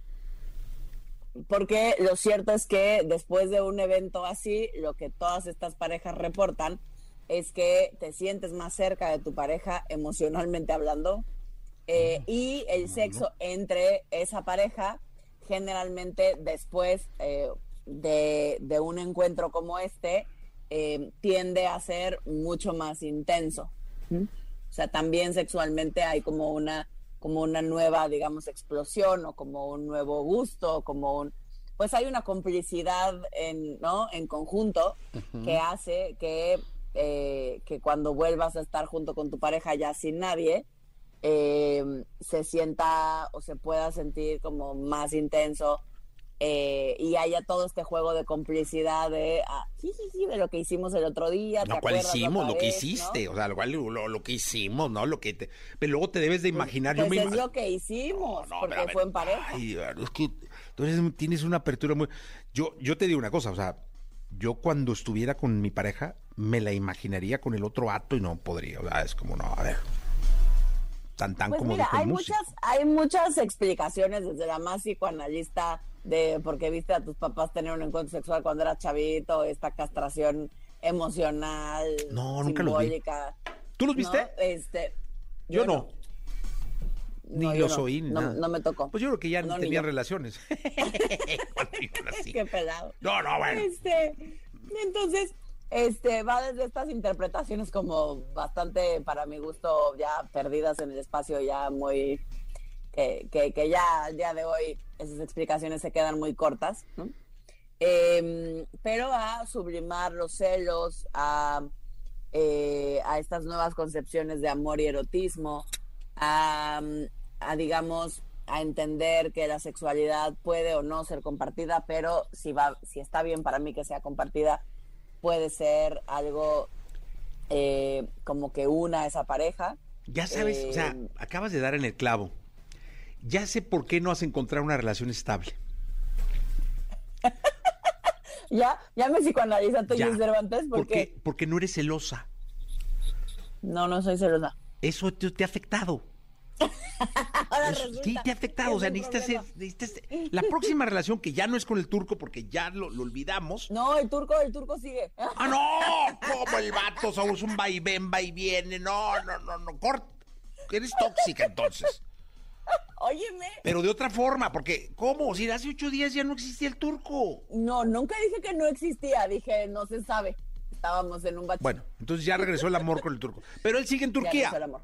porque lo cierto es que después de un evento así, lo que todas estas parejas reportan es que te sientes más cerca de tu pareja emocionalmente hablando eh, y el sexo entre esa pareja generalmente después eh, de, de un encuentro como este eh, tiende a ser mucho más intenso. ¿Mm? O sea, también sexualmente hay como una como una nueva, digamos, explosión o como un nuevo gusto, como un pues hay una complicidad en, ¿no? en conjunto que hace que, eh, que cuando vuelvas a estar junto con tu pareja ya sin nadie, eh, se sienta o se pueda sentir como más intenso eh, y haya todo este juego de complicidad de, ah, jijiji, de lo que hicimos el otro día. ¿te No, ¿cuál acuerdas la hicimos? Lo que hiciste, no? o sea, lo, cual- lo, lo que hicimos, ¿no? Lo que te... Pero luego te debes de imaginar, yo Pues me es lo que hicimos, No, porque ver, fue en pareja. Ay, es que tú eres- tienes una apertura muy... Yo, yo te digo una cosa, o sea, yo cuando estuviera con mi pareja, me la imaginaría con el otro acto y no podría, o sea, es como, no, a ver, tan tan Pues como mira, hay músico. muchas, hay muchas explicaciones desde la más psicoanalista de por qué viste a tus papás tener un encuentro sexual cuando eras chavito, esta castración emocional, No, nunca los vi. simbólica. ¿Tú los ¿no? viste? Este, Yo no. Ni No, los no. oí, nada. no me tocó. Pues yo creo que ya No, tenían relaciones. Qué pelado. No, no, bueno. Este, entonces, este, va desde estas interpretaciones como bastante, para mi gusto, ya perdidas en el espacio, ya muy, que, que, que ya al día de hoy esas explicaciones se quedan muy cortas, ¿no? Em, pero a sublimar los celos, a, eh, a estas nuevas concepciones de amor y erotismo, a, a, digamos, a entender que la sexualidad puede o no ser compartida, pero si va, si está bien para mí que sea compartida, puede ser algo eh, como que una a esa pareja. Ya sabes, o sea, Eh, acabas de dar en el clavo. Ya sé por qué no has encontrado una relación estable. Ya, ya me psicoanaliza. Toño Cervantes porque porque porque no eres celosa. no, no soy celosa. Eso te, te ha afectado. Ahora Eso- resulta sí, te ha afectado. O sea, necesitas, ser- necesitas ser- La próxima relación, que ya no es con el turco, porque ya lo, lo olvidamos. No, el turco, el turco sigue. ¡Ah, no! Como el vato, somos un vaivén, va y viene. No, no, no, no. Cort. Eres tóxica entonces. óyeme. Pero de otra forma, porque ¿cómo? Si hace ocho días ya no existía el turco. No, nunca dije que no existía, dije no se sabe. Estábamos en un bache. Bueno, entonces ya regresó el amor con el turco. Pero él sigue en Ya Turquía. regresó el amor.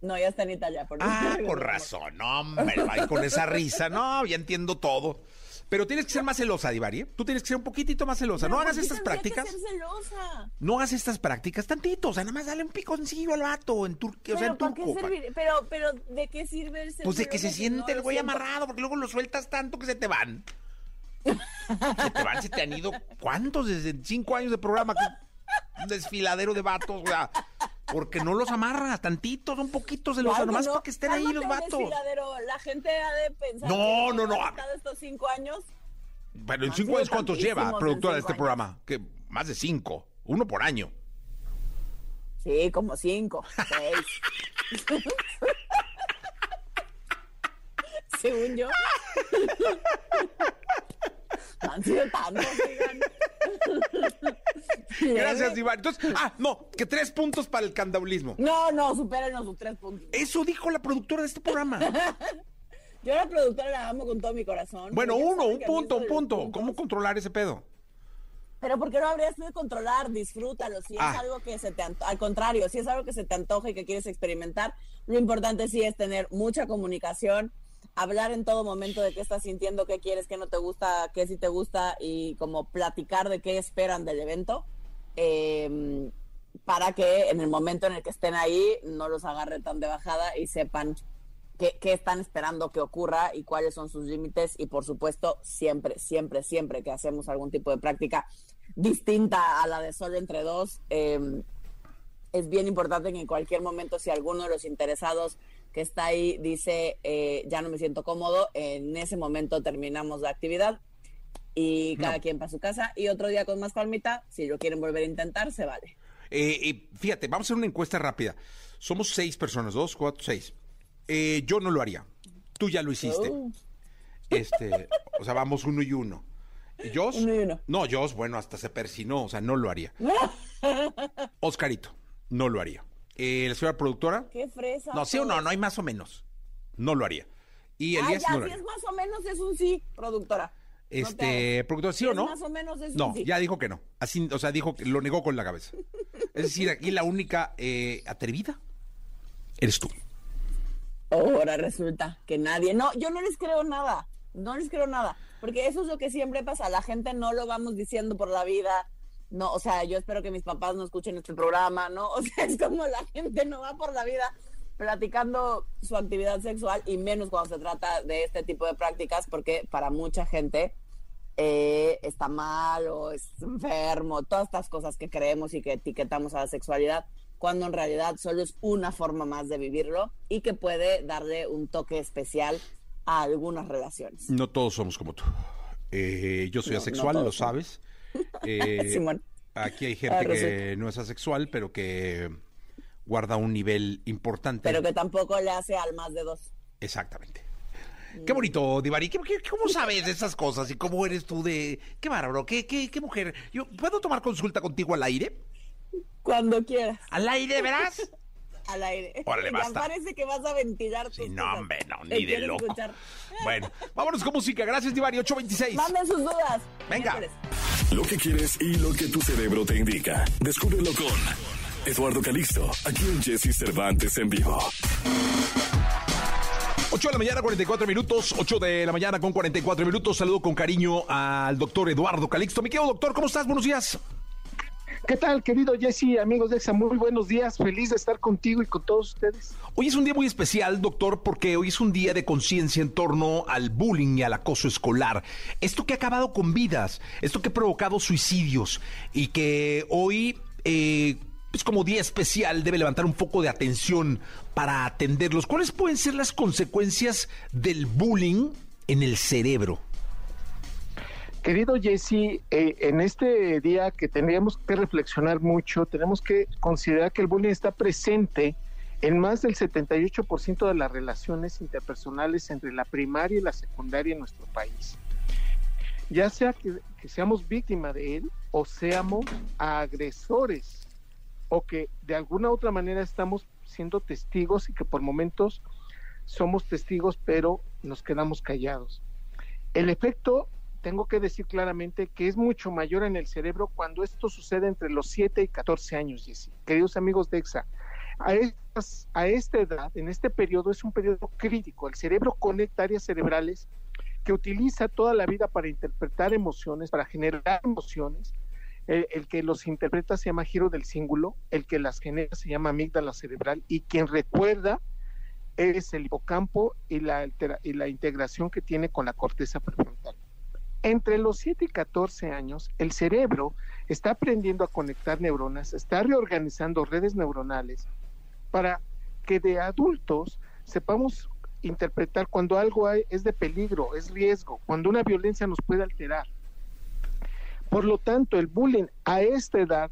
No, ya está en Italia. Por Ah, con razón, no, hombre, con esa risa, no, ya entiendo todo. Pero tienes que ser más celosa, Divari, ¿eh? Tú tienes que ser un poquitito más celosa. Pero No ¿por hagas qué estas tendría que prácticas. ser celosa? No hagas estas prácticas tantito, o sea, nada más dale un piconcillo al vato en Turquía, o sea, en ¿para qué turco. servir? Pero, pero, ¿de qué sirve el Pues de que se siente no el güey siento? amarrado, porque luego lo sueltas tanto que se te van. se te van, se te han ido. ¿Cuántos? Desde cinco años de programa. que- Un desfiladero de vatos, o sea, porque no los amarras tantitos, un poquito celosa, Claro, nomás no. para que estén ahí los vatos. La gente ha de pensar. No, que no, no. estado estos cinco años. Bueno, en cinco años, ¿cuántos lleva, productora de este años. programa? Que más de cinco, uno por año. Sí, como cinco, seis. Según yo. Han sido tantos, oigan. Gracias, Leve. Iván. Entonces, ah, no, que tres puntos para el candaulismo. No, no, supérenos sus tres puntos. Eso dijo la productora de este programa. Yo la productora la amo con todo mi corazón. Bueno, uno, un punto, un punto. ¿Cómo controlar ese pedo? Pero ¿por qué no habrías de controlar? Disfrútalo. Si Ah. es algo que se te antoja, al contrario, si es algo que se te antoja y que quieres experimentar, lo importante sí es tener mucha comunicación, hablar en todo momento de qué estás sintiendo, qué quieres, qué no te gusta, qué sí te gusta y como platicar de qué esperan del evento. eh, para que en el momento en el que estén ahí no los agarre tan de bajada y sepan qué, qué están esperando que ocurra y cuáles son sus límites y por supuesto siempre, siempre, siempre que hacemos algún tipo de práctica distinta a la de solo entre dos, eh, es bien importante que en cualquier momento si alguno de los interesados que está ahí dice eh, ya no me siento cómodo, en ese momento terminamos la actividad y cada quien para su casa y otro día con más calmita, si lo quieren volver a intentar, se vale. Eh, eh, fíjate, vamos a hacer una encuesta rápida. Somos seis personas, dos, cuatro, seis. Eh, yo no lo haría. Tú ya lo hiciste. Oh. Este, o sea, vamos uno y uno. ¿Y Jos? Uno y uno. No, Jos, bueno, hasta se persinó, o sea, no lo haría. Oscarito, no lo haría. Eh, la señora productora, Qué fresa. no, sí o no, no hay más o menos. No lo haría. Y Ah, Elías no lo si haría. es más o menos es un sí, productora. No te Este, hagas. productor, ¿sí Si o no? más o menos es un No, sí. ya dijo que no. Así, o sea, dijo que lo negó con la cabeza. Es decir, aquí la única eh, atrevida eres tú. Ahora resulta que nadie. No, yo no les creo nada. No les creo nada. Porque eso es lo que siempre pasa. La gente no lo vamos diciendo por la vida. No, o sea, yo espero que mis papás no escuchen este programa, ¿no? O sea, es como la gente no va por la vida platicando su actividad sexual y menos cuando se trata de este tipo de prácticas, porque para mucha gente eh, está mal o es enfermo, todas estas cosas que creemos y que etiquetamos a la sexualidad, cuando en realidad solo es una forma más de vivirlo y que puede darle un toque especial a algunas relaciones. No todos somos como tú. Eh, yo soy No, no asexual, lo somos. Eh, Simón. Aquí hay Ah, gente que no es asexual, pero que guarda un nivel importante. Pero que tampoco le hace al más de dos. Exactamente. Qué bonito, Divari. ¿Qué, qué- cómo sabes de esas cosas? ¿Y cómo eres tú de...? Qué bárbaro, qué, qué, qué mujer. Yo, ¿Puedo tomar consulta contigo al aire? Cuando quieras, ¿Al aire, verás? al aire. Órale, basta. parece que vas a ventilar tus Sí, no, cosas. hombre, no, ni de loco. escuchar. Bueno, vámonos con música. Gracias, Divari. 826. Manden sus dudas. Venga. Miércoles. Lo que quieres y lo que tu cerebro te indica. Descúbrelo con Eduardo Calixto, aquí en Jesse Cervantes en vivo. 8 de la mañana, 44 minutos. 8 de la mañana con 44 minutos. Saludo con cariño al doctor Eduardo Calixto. Mi querido doctor, ¿cómo estás? Buenos días. ¿Qué tal, querido Jesse, amigos de EXA? Muy buenos días, feliz de estar contigo y con todos ustedes. Hoy es un día muy especial, doctor, porque hoy es un día de conciencia en torno al bullying y al acoso escolar. Esto que ha acabado con vidas, esto que ha provocado suicidios y que hoy, eh, pues como día especial, debe levantar un foco de atención para atenderlos. ¿Cuáles pueden ser las consecuencias del bullying en el cerebro? Querido Jesse, eh, en este día que tendríamos que reflexionar mucho, tenemos que considerar que el bullying está presente en más del 78% de las relaciones interpersonales entre la primaria y la secundaria en nuestro país. Ya sea que, seamos víctimas de él o seamos agresores o que de alguna otra manera estamos siendo testigos y que por momentos somos testigos, pero nos quedamos callados. El efecto, tengo que decir claramente que es mucho mayor en el cerebro cuando esto sucede entre los 7 y 14 años, Jesse. Queridos amigos de EXA, a, esta edad, en este periodo, es un periodo crítico. El cerebro conecta áreas cerebrales que utiliza toda la vida para interpretar emociones, para generar emociones. El, que los interpreta se llama giro del cíngulo, el que las genera se llama amígdala cerebral y quien recuerda es el hipocampo y la, y integración que tiene con la corteza prefrontal. Entre los 7 y 14 años, el cerebro está aprendiendo a conectar neuronas, está reorganizando redes neuronales para que de adultos sepamos interpretar cuando algo hay, es de peligro, es riesgo, cuando una violencia nos puede alterar. Por lo tanto, el bullying a esta edad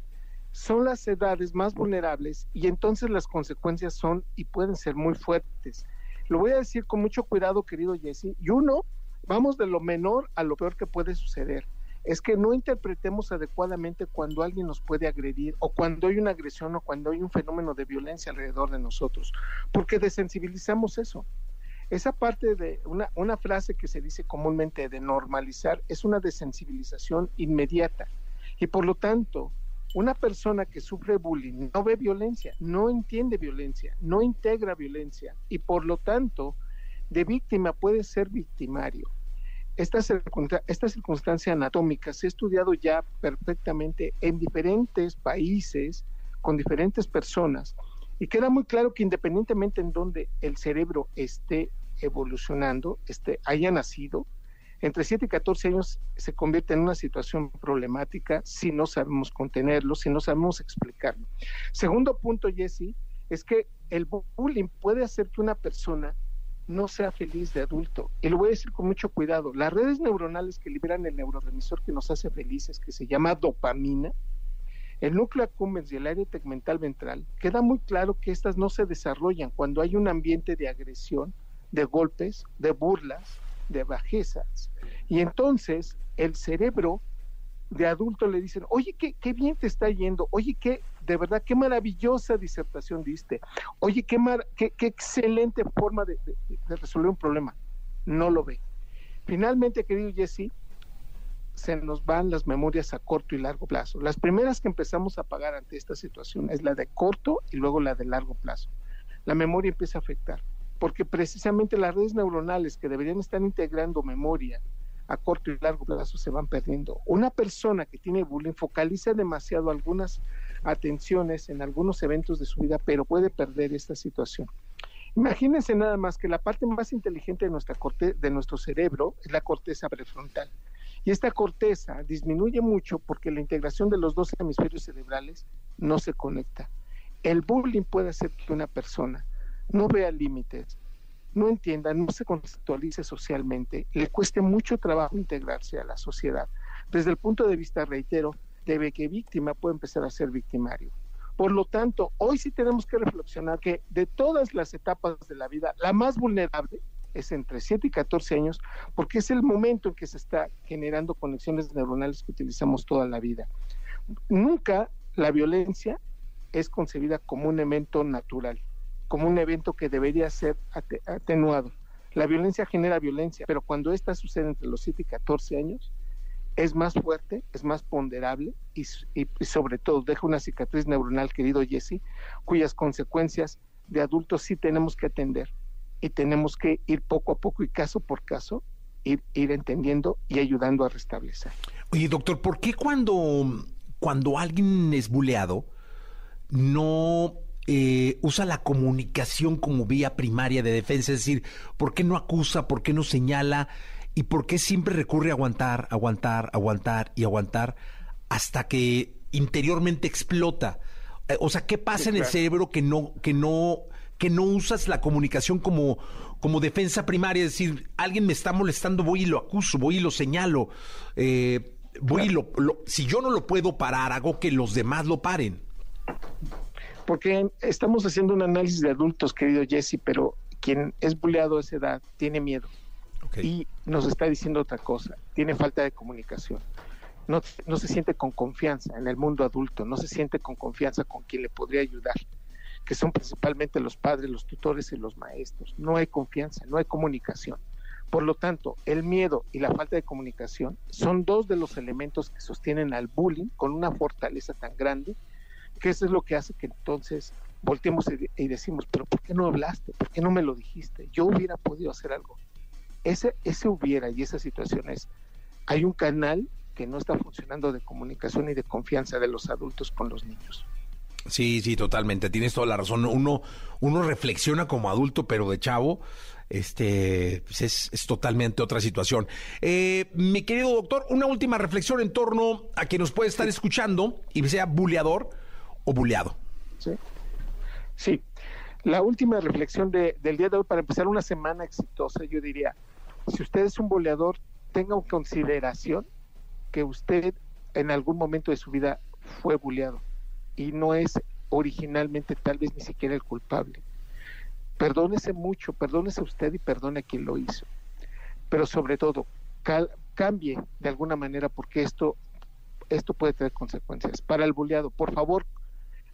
son las edades más vulnerables y entonces las consecuencias son y pueden ser muy fuertes. Lo voy a decir con mucho cuidado, querido Jesse, y uno, vamos de lo menor a lo peor que puede suceder. Es que no interpretemos adecuadamente cuando alguien nos puede agredir o cuando hay una agresión o cuando hay un fenómeno de violencia alrededor de nosotros, porque desensibilizamos eso. Esa parte de una, frase que se dice comúnmente de normalizar es una desensibilización inmediata y por lo tanto una persona que sufre bullying no ve violencia, no entiende violencia, no integra violencia y por lo tanto de víctima puede ser victimario. Esta, esta circunstancia anatómica se ha estudiado ya perfectamente en diferentes países con diferentes personas y queda muy claro que independientemente en donde el cerebro esté evolucionando, esté, haya nacido, entre 7 y 14 años se convierte en una situación problemática si no sabemos contenerlo, si no sabemos explicarlo. Segundo punto, Jesse, es que el bullying puede hacer que una persona no sea feliz de adulto. Y lo voy a decir con mucho cuidado. Las redes neuronales que liberan el neurotransmisor que nos hace felices, que se llama dopamina, el núcleo accumbens y el área tegmental ventral, queda muy claro que estas no se desarrollan cuando hay un ambiente de agresión, de golpes, de burlas, de bajezas. Y entonces el cerebro de adulto le dicen, oye, qué, qué bien te está yendo, oye, qué, de verdad, qué maravillosa disertación diste, oye, qué, mar, qué, excelente forma de, de, resolver un problema. No lo ve. Finalmente, querido Jesse, se nos van las memorias a corto y largo plazo. Las primeras que empezamos a pagar ante esta situación es la de corto y luego la de largo plazo. La memoria empieza a afectar porque precisamente las redes neuronales que deberían estar integrando memoria a corto y largo plazo se van perdiendo. Una persona que tiene bullying focaliza demasiado algunas atenciones en algunos eventos de su vida, pero puede perder esta situación. Imagínense nada más que la parte más inteligente de, nuestra corte de nuestro cerebro es la corteza prefrontal. Y esta corteza disminuye mucho porque la integración de los dos hemisferios cerebrales no se conecta. El bullying puede hacer que una persona no vea límites, no entienda, no se conceptualice socialmente, le cueste mucho trabajo integrarse a la sociedad. Desde el punto de vista, reitero, de que víctima puede empezar a ser victimario. Por lo tanto, hoy sí tenemos que reflexionar que de todas las etapas de la vida, la más vulnerable es entre 7 y 14 años, porque es el momento en que se está generando conexiones neuronales que utilizamos toda la vida. Nunca la violencia es concebida como un evento natural como un evento que debería ser atenuado. La violencia genera violencia, pero cuando esta sucede entre los 7 y 14 años, es más fuerte, es más ponderable y, y, y, sobre todo deja una cicatriz neuronal, querido Jesse, cuyas consecuencias de adultos sí tenemos que atender y tenemos que ir poco a poco y caso por caso ir, ir entendiendo y ayudando a restablecer. Oye, doctor, ¿por qué cuando, cuando alguien es buleado no eh, usa la comunicación como vía primaria de defensa, es decir, ¿por qué no acusa, por qué no señala y por qué siempre recurre a aguantar, aguantar, aguantar y aguantar hasta que interiormente explota? Eh, o sea, ¿qué pasa sí, en el cerebro que no, que no, que no usas la comunicación como, como defensa primaria? Es decir, alguien me está molestando, voy y lo acuso, voy y lo señalo. Eh, voy claro. y lo, lo, si yo no lo puedo parar, hago que los demás lo paren porque estamos haciendo un análisis de adultos, querido Jesse, pero quien es buleado a esa edad tiene miedo okay. y nos está diciendo otra cosa, tiene falta de comunicación. No, no, se siente con confianza en el mundo adulto, no se siente con confianza con quien le podría ayudar. que son principalmente los padres, los tutores y los maestros. No hay confianza, no hay comunicación. Por lo tanto, el miedo y la falta de comunicación son dos de los elementos que sostienen al bullying con una fortaleza tan grande que eso es lo que hace que entonces volteemos y, decimos, pero ¿por qué no hablaste? ¿Por qué no me lo dijiste? Yo hubiera podido hacer algo. Ese, ese hubiera y esas situaciones, hay un canal que no está funcionando de comunicación y de confianza de los adultos con los niños. Sí, sí, totalmente. Tienes toda la razón. Uno, uno reflexiona como adulto, pero de chavo, este, pues es, es totalmente otra situación. Eh, mi querido doctor, una última reflexión en torno a que nos puede estar escuchando y sea buleador o buleado. Sí. Sí. La última reflexión de, del día de hoy para empezar una semana exitosa, yo diría, si usted es un boleador, tenga en consideración que usted en algún momento de su vida fue buleado y no es originalmente tal vez ni siquiera el culpable. Perdónese mucho, perdónese usted y perdone a quien lo hizo. Pero sobre todo, cal, cambie de alguna manera porque esto, esto puede tener consecuencias. Para el buleado, por favor,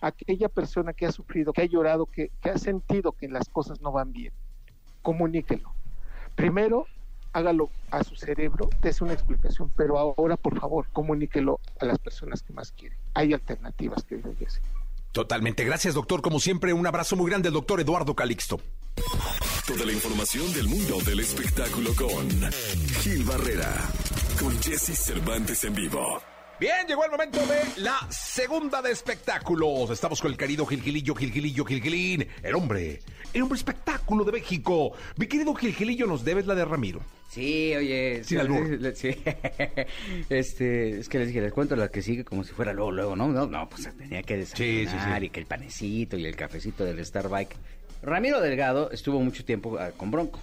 aquella persona que ha sufrido, que ha llorado, que, que ha sentido que las cosas no van bien, comuníquelo. Primero, hágalo a su cerebro, dése una explicación, pero ahora, por favor, comuníquelo a las personas que más quieren. Hay alternativas, querido Jesse. Totalmente. Gracias, doctor. Como siempre, un abrazo muy grande al doctor Eduardo Calixto. Toda la información del mundo del espectáculo con Gil Barrera, con Jesse Cervantes en vivo. Bien, llegó el momento de la segunda de espectáculos. Estamos con el querido Gilgilillo, Gilgilillo, Gilgilín, el hombre, el hombre espectáculo de México. Mi querido Gilgilillo, nos debes la de Ramiro. Sí, oye. Sin sí, albur. sí. Este, es que les dije, les cuento la que sigue como si fuera luego, luego, ¿no? No, no pues tenía que desayunar Sí, sí, sí. y que el panecito y el cafecito del Starbike. Ramiro Delgado estuvo mucho tiempo ah, con Bronco.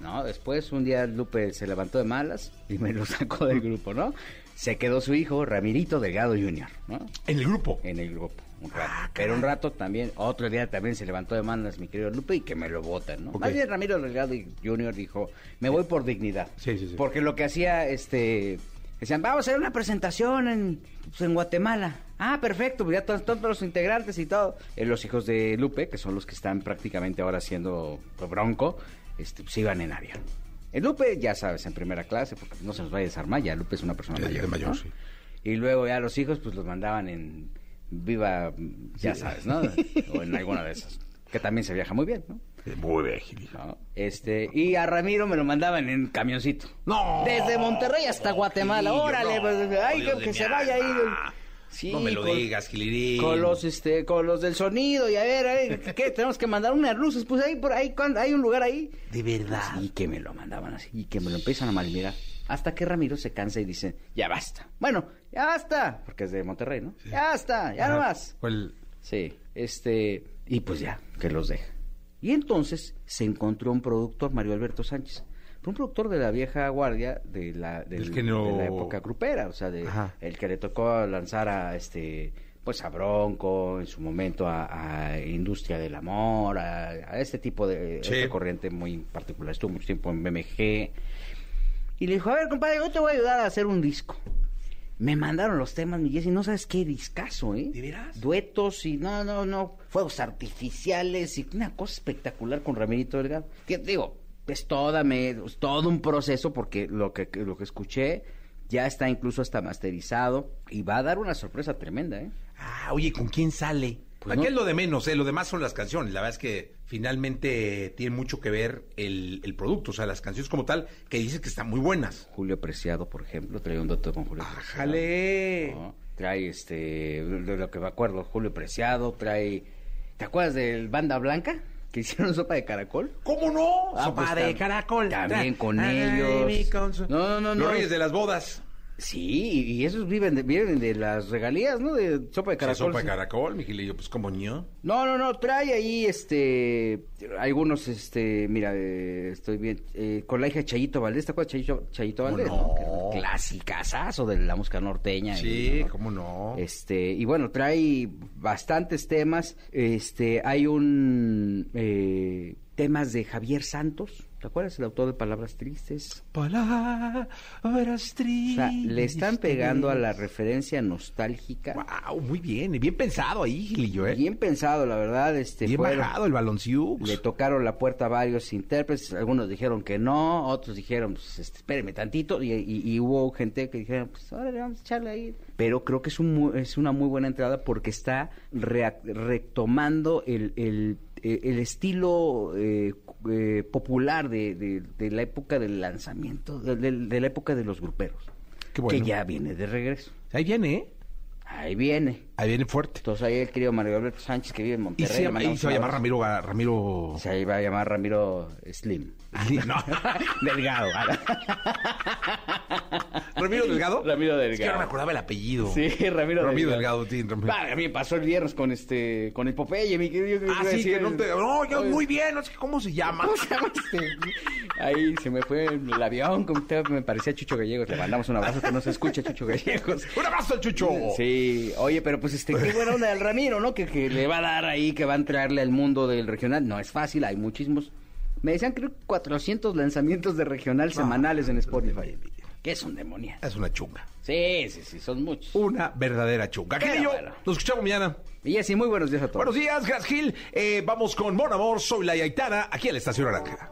¿no? Después un día Lupe se levantó de malas y me lo sacó del grupo, ¿no? Se quedó su hijo, Ramirito Delgado Jr., ¿no? En el grupo. En el grupo, un rato. Pero un rato también, otro día también se levantó de malas mi querido Lupe y que me lo votan, ¿no? Ok. Más bien Ramiro Delgado Jr. dijo, me voy por dignidad. Sí, sí, sí. Porque lo que hacía, este, decían, vamos a hacer una presentación en, pues, en Guatemala. Ah, perfecto, pues ya todos, todos los integrantes y todo. Eh, los hijos de Lupe, que son los que están prácticamente ahora haciendo bronco, este, pues iban en avión. El Lupe, ya sabes, en primera clase, porque no se nos vaya a desarmar, ya Lupe es una persona Ya, mayor. de mayor, ¿no? sí. Y luego ya los hijos, pues los mandaban en Viva, ya sabes, ¿no? o en alguna de esas. Que también se viaja muy bien, ¿no? Muy bien, Gil. ¿no? Este, y a Ramiro me lo mandaban en camioncito. No. Desde Monterrey hasta Guatemala. Órale, pues, ay, Dios que, que se vaya ahí. Sí, no me lo con- digas, Gilirín. Con los, este, con los del sonido, y a ver, a ver, ¿qué? Tenemos que mandar unas luces, pues ahí, por ahí, hay un lugar ahí. De verdad. Y que me lo mandaban así, y que me lo empiezan a malmirar. Hasta que Ramiro se cansa y dice, ya basta. Bueno, ya basta, porque es de Monterrey, ¿no? Ya basta, ya no más. El- Sí, este, y pues ya, que los deja. Y entonces se encontró un productor, Mario Alberto Sánchez, un productor de la vieja guardia de la, del- de la época grupera, o sea, de, Ajá. el que le tocó lanzar a este pues a Bronco, en su momento a, a Industria del Amor, a, a este tipo de Sí. esta corriente muy particular. Estuvo mucho tiempo en BMG. Y le dijo, a ver, compadre, yo te voy a ayudar a hacer un disco. Me mandaron los temas, mi Jessy, no sabes qué discazo, ¿eh? ¿De veras? Duetos y no, no, no, fuegos artificiales y una cosa espectacular con Ramirito Delgado. Que digo, es toda me, es todo un proceso porque lo que, lo que escuché ya está incluso hasta masterizado y va a dar una sorpresa tremenda, ¿eh? Ah, oye, ¿con quién sale? Pues Aquí no- es lo de menos, ¿eh? Lo demás son las canciones. La verdad es que finalmente tiene mucho que ver el, el producto, o sea, las canciones como tal, que dices que están muy buenas. Julio Preciado, por ejemplo, trae un dueto con Julio Preciado. ¡Jale! ¿no? Trae este, de lo que me acuerdo, Julio Preciado, trae. ¿Te acuerdas del Banda Blanca? Que hicieron sopa de caracol. ¿Cómo no? Ah, Sopa pues, de caracol. también con ellos. No, no, no, Los no. reyes de las bodas. Sí, y esos viven de, viven de las regalías, ¿no? De sopa de Caracol. Sopa de caracol, mi Gilillo, pues como ño. No, no, no, trae ahí, este, algunos, este, mira, eh, estoy bien, eh, con la hija de Chayito Valdés, ¿te acuerdas de Chayito, Chayito ¿Cómo Valdés? no? Clasicazazo de la música norteña. Sí, y, ¿no? cómo no. Este, y bueno, trae bastantes temas. Este, hay un eh, temas de Javier Santos, ¿te acuerdas? El autor de Palabras Tristes. Palabras O tristes. sea, le están pegando a la referencia nostálgica. Wow, muy bien, bien pensado ahí, Gilillo, ¿eh? Bien pensado, la verdad. Este, Bien fueron- bajado el balonciux. Le tocaron la puerta a varios intérpretes, algunos dijeron que no, otros dijeron, pues, este, espéreme tantito, y, y- y hubo gente que dijeron, pues, órale, vamos a echarle ahí. Pero creo que es, un es una muy buena entrada porque está retomando el, el, eh, el estilo eh, eh, popular de, de- de la época del lanzamiento, de, la época de los gruperos, bueno. que ya viene de regreso. Ahí viene, ¿eh? Ahí viene. Ahí viene fuerte. Entonces ahí el querido Mario Alberto Sánchez que vive en Y Monterrey. se, le llama- y se va a llamar. Ramiro... Ramiro... Se va a llamar Ramiro Slim. No. Delgado. ¿Ramiro Delgado? Ramiro Es que Delgado. no me acordaba el apellido. Sí, Ramiro, Ramiro Delgado. Delgado, sí, Ramiro. Va, a mí me pasó el viernes con este, con el Popeye, mi yo Ah, sí, decir- que no te... No, yo muy bien, no sé cómo se llama. ¿Cómo se llama este? Ahí se me fue el avión, como usted me parecía Chucho Gallegos. Le mandamos un abrazo que no se escucha Chucho Gallegos. ¡Un abrazo al Chucho! Sí, oye, pero pues este, qué buena onda del Ramiro, ¿no? Que, que le va a dar ahí, que va a entrarle al mundo del regional. No es fácil, hay muchísimos. Me decían, creo, 400 lanzamientos de regional semanales en Spotify. Que es un demonio. Es una chunga. Sí, sí, sí, son muchos. Una verdadera chunga. Gilillo, bueno. nos escuchamos mañana. Y así, muy buenos días a todos. Buenos días, Gas Gil. Eh, vamos con Mon Amor, soy la Yaitana, aquí en la Estación Naranja.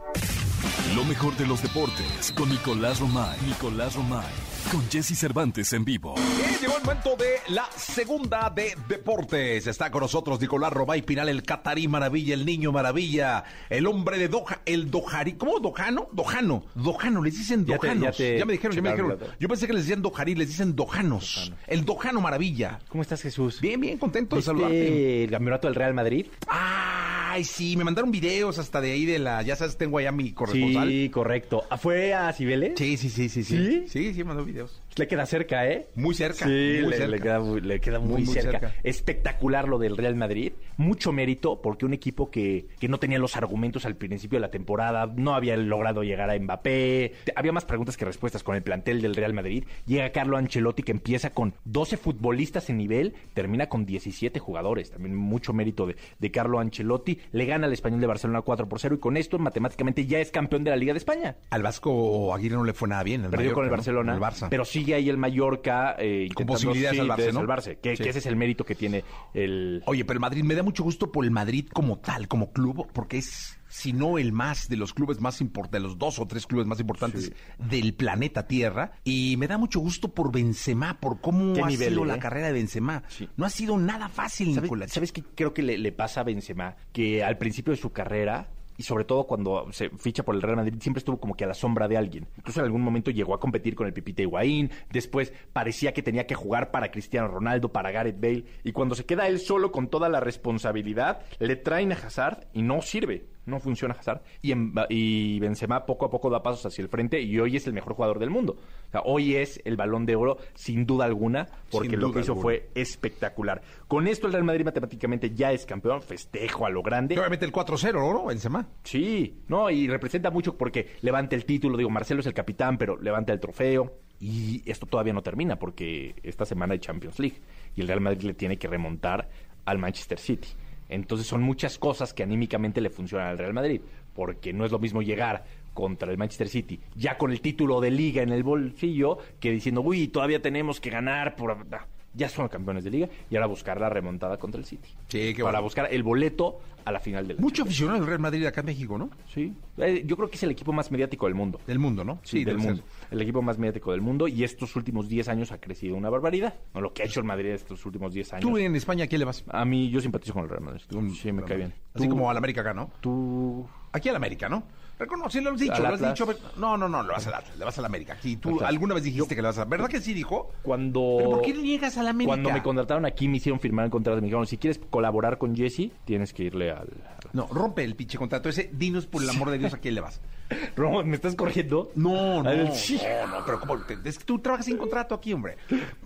Lo mejor de los deportes con Nicolás Romay. Nicolás Romay. Con Jesse Cervantes en vivo. Bien, llegó el momento de la segunda de deportes. Está con nosotros Nicolás Robay Pinal, el Catarí Maravilla, el Niño Maravilla, el hombre de Doha, el Dojari. ¿Cómo? ¿Dojano? Dojano. Dojano, les dicen Ya te- Dojanos. ya te me dijeron, ya me dijeron. Yo pensé que les decían Dojarí, les dicen Dojanos. El Dojano Maravilla. ¿Cómo estás, Jesús? Bien, bien, contento de ¿Viste saludarte. el campeonato del Real Madrid? Ay, sí, me mandaron videos hasta de ahí de la. Ya sabes, tengo allá mi corresponsal. Sí, correcto. ¿Fue a Cibeles? Sí, sí, sí, sí, sí. ¿Sí? Sí, sí, mandó videos. Le queda cerca, ¿eh? Muy cerca. Sí, muy le, cerca. le queda, muy- le queda muy, Muy, muy cerca. Espectacular lo del Real Madrid. Mucho mérito porque un equipo que, que no tenía los argumentos al principio de la temporada, no había logrado llegar a Mbappé. Había más preguntas que respuestas con el plantel del Real Madrid. Llega Carlo Ancelotti que empieza con 12 futbolistas en nivel, termina con 17 jugadores. También mucho mérito de, de Carlo Ancelotti. Le gana al Español de Barcelona 4 por 0 y con esto matemáticamente ya es campeón de la Liga de España. Al Vasco Aguirre no le fue nada bien. el Perdió con el Mallorca, ¿no? Barcelona, El Barça. pero sigue ahí el Mallorca eh, intentando, posibilidades de salvarse, de ¿no? salvarse, que, Sí. que ese es el mérito que tiene el... Oye, pero el Madrid, me da mucho gusto por el Madrid como tal, como club, porque es, si no el más, de los clubes más importantes, de los dos o tres clubes más importantes del planeta Tierra. Y me da mucho gusto por Benzema, por cómo ha nivel, sido ¿eh? la carrera de Benzema. No ha sido nada fácil, ¿Sabes, Nicolás. ¿Sabes qué creo que le, le pasa a Benzema? Que al principio de su carrera y sobre todo cuando se ficha por el Real Madrid siempre estuvo como que a la sombra de alguien. Incluso en algún momento llegó a competir con el Pipita Higuaín, después parecía que tenía que jugar para Cristiano Ronaldo, para Gareth Bale y cuando se queda él solo con toda la responsabilidad, le traen a Hazard y no sirve. No funciona Hazard y, en- y Benzema poco a poco da pasos hacia el frente y hoy es el mejor jugador del mundo. O sea, hoy es el balón de oro sin duda alguna porque Sin lo duda que hizo alguna. fue espectacular. Con esto el Real Madrid matemáticamente ya es campeón, festejo a lo grande. Obviamente el 4-0, ¿no? Benzema. Sí, no, y representa mucho porque levanta el título, digo, Marcelo es el capitán, pero levanta el trofeo. Y esto todavía no termina porque esta semana hay Champions League y el Real Madrid le tiene que remontar al Manchester City. Entonces son muchas cosas que anímicamente le funcionan al Real Madrid, porque no es lo mismo llegar contra el Manchester City ya con el título de liga en el bolsillo que diciendo, uy, todavía tenemos que ganar por... Ya son campeones de liga y ahora buscar la remontada contra el City. Sí, qué Para bueno. buscar el boleto a la final de la Mucho aficionado al Real Madrid acá en México, ¿no? Sí. Eh, yo creo que es el equipo más mediático del mundo. Del mundo, ¿no? Sí, del debe ser. mundo. El equipo más mediático del mundo. Y estos últimos 10 años ha crecido una barbaridad. No, lo que ha hecho el Madrid estos últimos 10 años. Tú en España, ¿a quién le vas? A mí, yo simpatizo con el Real Madrid. Sí, me cae bien. Así Tú- como al América acá, ¿no? Tú... Aquí al América, ¿no? Reconoce, lo has dicho, lo has dicho. No, no, no, le vas al Atlas, le vas al América. Aquí tú Atlas. alguna vez dijiste que le vas a... ¿Verdad que sí dijo? Cuando... ¿Pero por qué le niegas al América? Cuando me contrataron aquí, me hicieron firmar el contrato. Me dijeron, si quieres colaborar con Jesse, tienes que irle al... No, rompe el pinche contrato ese. Dinos, por el amor de Dios, a quién le vas. Ron, ¿me estás corriendo? No, no, A ver, no, sí. no, pero ¿cómo? Es que tú trabajas sin contrato aquí, hombre.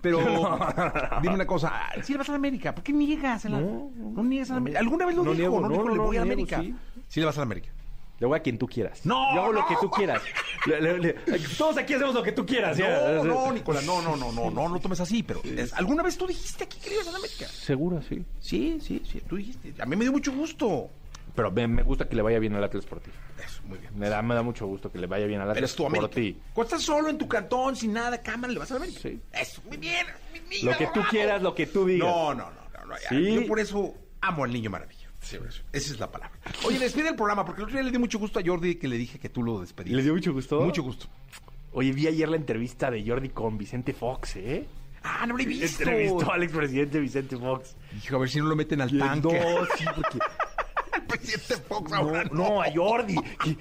Pero dime una cosa, ah, sí le vas a la América, ¿por qué niegas? a la- No, no, niegas a la América. ¿Alguna vez lo No dijo? niego, no, no, dijo, no, le no, voy a la América. sí. Sí le vas a la América. Le voy a quien tú quieras. No, Yo hago lo no. que tú quieras. Le- le- le- Todos aquí hacemos lo que tú quieras. ya. No, no, Nicolás, no, no, no, no, no, no tomes así, pero es- ¿alguna vez tú dijiste aquí que le ibas a la América? Seguro, sí. Sí, sí, sí, tú dijiste. A mí me dio mucho gusto. Pero me, me gusta que le vaya bien al Atlas por ti. Eso, muy bien. Me da, me da mucho gusto que le vaya bien al Pero Atlas es tu por ti. Cuando estás solo en tu cantón, sin nada, cámara, le vas a la América. Sí. Eso, muy bien. Lo que tú quieras, lo que tú digas. No, no, no. no, no, ya. Sí. Yo por eso amo al niño maravilla. Sí. Esa es la palabra. Oye, despide el programa, porque el otro día le di mucho gusto a Jordi que le dije que tú lo despedías. ¿Le dio mucho gusto? Mucho gusto. Oye, vi ayer la entrevista de Jordi con Vicente Fox, ¿eh? Ah, no lo he visto. Entrevistó al expresidente Vicente Fox. Hijo, a ver si no lo meten al No, tanque. sí, porque... al presidente Fox No, ahora no, a Jordi. que-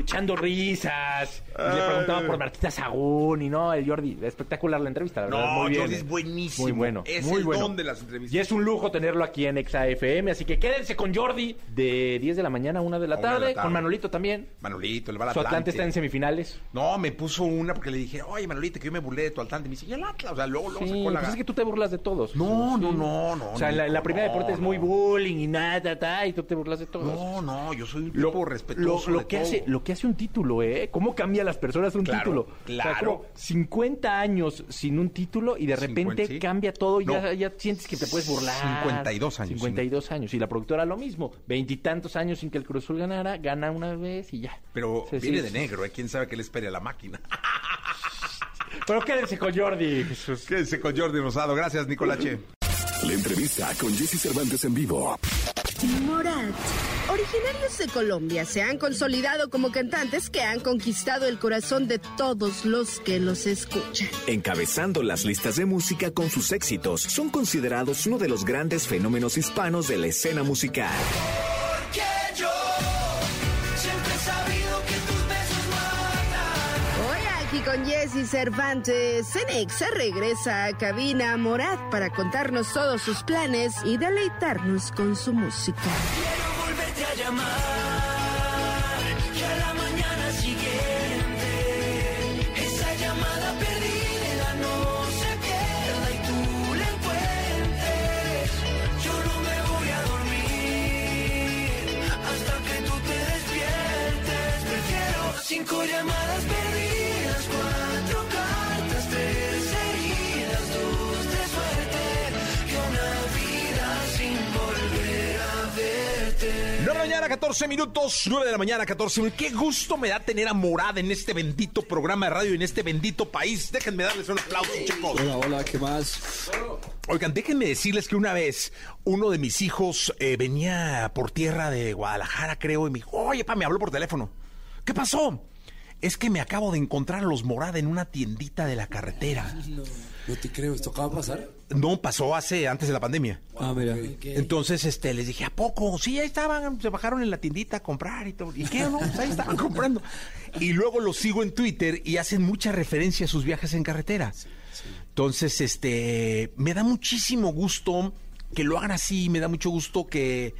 echando risas. Le preguntaba por Martita Sagún. Y no, el Jordi. Espectacular la entrevista, la verdad. No, muy bien. Jordi es buenísimo. Muy bueno. Es muy el bueno. don de las entrevistas. Y es un lujo tenerlo aquí en Exa FM. Así que quédense con Jordi de 10 de la mañana a 1 de la, A una de la tarde. Con Manolito también. Manolito, le va al Su Atlante está en semifinales. No, me puso una porque le dije, oye, Manolita, que yo me burlé de tu Atlante. Me dice, ¿y el Atlas? O sea, luego, luego Sí, sacó la... pues es que tú te burlas de todos. No, Sí. no, no, no. O sea, la, la primera no, deporte es muy bullying y nada, ta, y tú te burlas de todos. No, no, yo soy un lo, tipo respetuoso lo, lo de que todo. hace lo que hace un título eh cómo cambia a las personas un Claro, título claro. O sea, como 50 años sin un título y de repente 50, sí. cambia todo y ya, No. ya sientes que te puedes burlar 52 años, 52 años y la productora lo mismo veintitantos años sin que el Cruz Azul ganara gana una vez y ya Pero viene sí. de negro, ¿eh? ¿Quién sabe qué le espere a la máquina? pero quédense con Jordi Jesús Quédense con Jordi Rosado. Gracias, Nicolache. La entrevista con Jesse Cervantes en vivo. Morat. Originarios de Colombia se han consolidado como cantantes que han conquistado el corazón de todos los que los escuchan. Encabezando las listas de música con sus éxitos, son considerados uno de los grandes fenómenos hispanos de la escena musical. Hoy aquí con Jesse Cervantes, Cenexa regresa a cabina Morat para contarnos todos sus planes y deleitarnos con su música. Nueve 14 minutos. 9 de la mañana, 14 minutos. Qué gusto me da tener a Morada en este bendito programa de radio, en este bendito país. Déjenme darles un aplauso, chicos. Hola, hola, ¿qué más? Oigan, déjenme decirles que una vez uno de mis hijos eh, venía por tierra de Guadalajara, creo, y me dijo, oye, pa, me habló por teléfono. ¿Qué pasó? Es que me acabo de encontrar a los Morada en una tiendita de la carretera. No te creo, ¿esto acaba de pasar? No, pasó hace, antes de la pandemia. Ah, mira. Entonces, este, les dije, ¿a poco? Sí, ahí estaban, se bajaron en la tiendita a comprar y todo. ¿Y qué, no? Pues ahí estaban comprando. Y luego los sigo en Twitter y hacen mucha referencia a sus viajes en carretera. Entonces, este, me da muchísimo gusto que lo hagan así, me da mucho gusto que,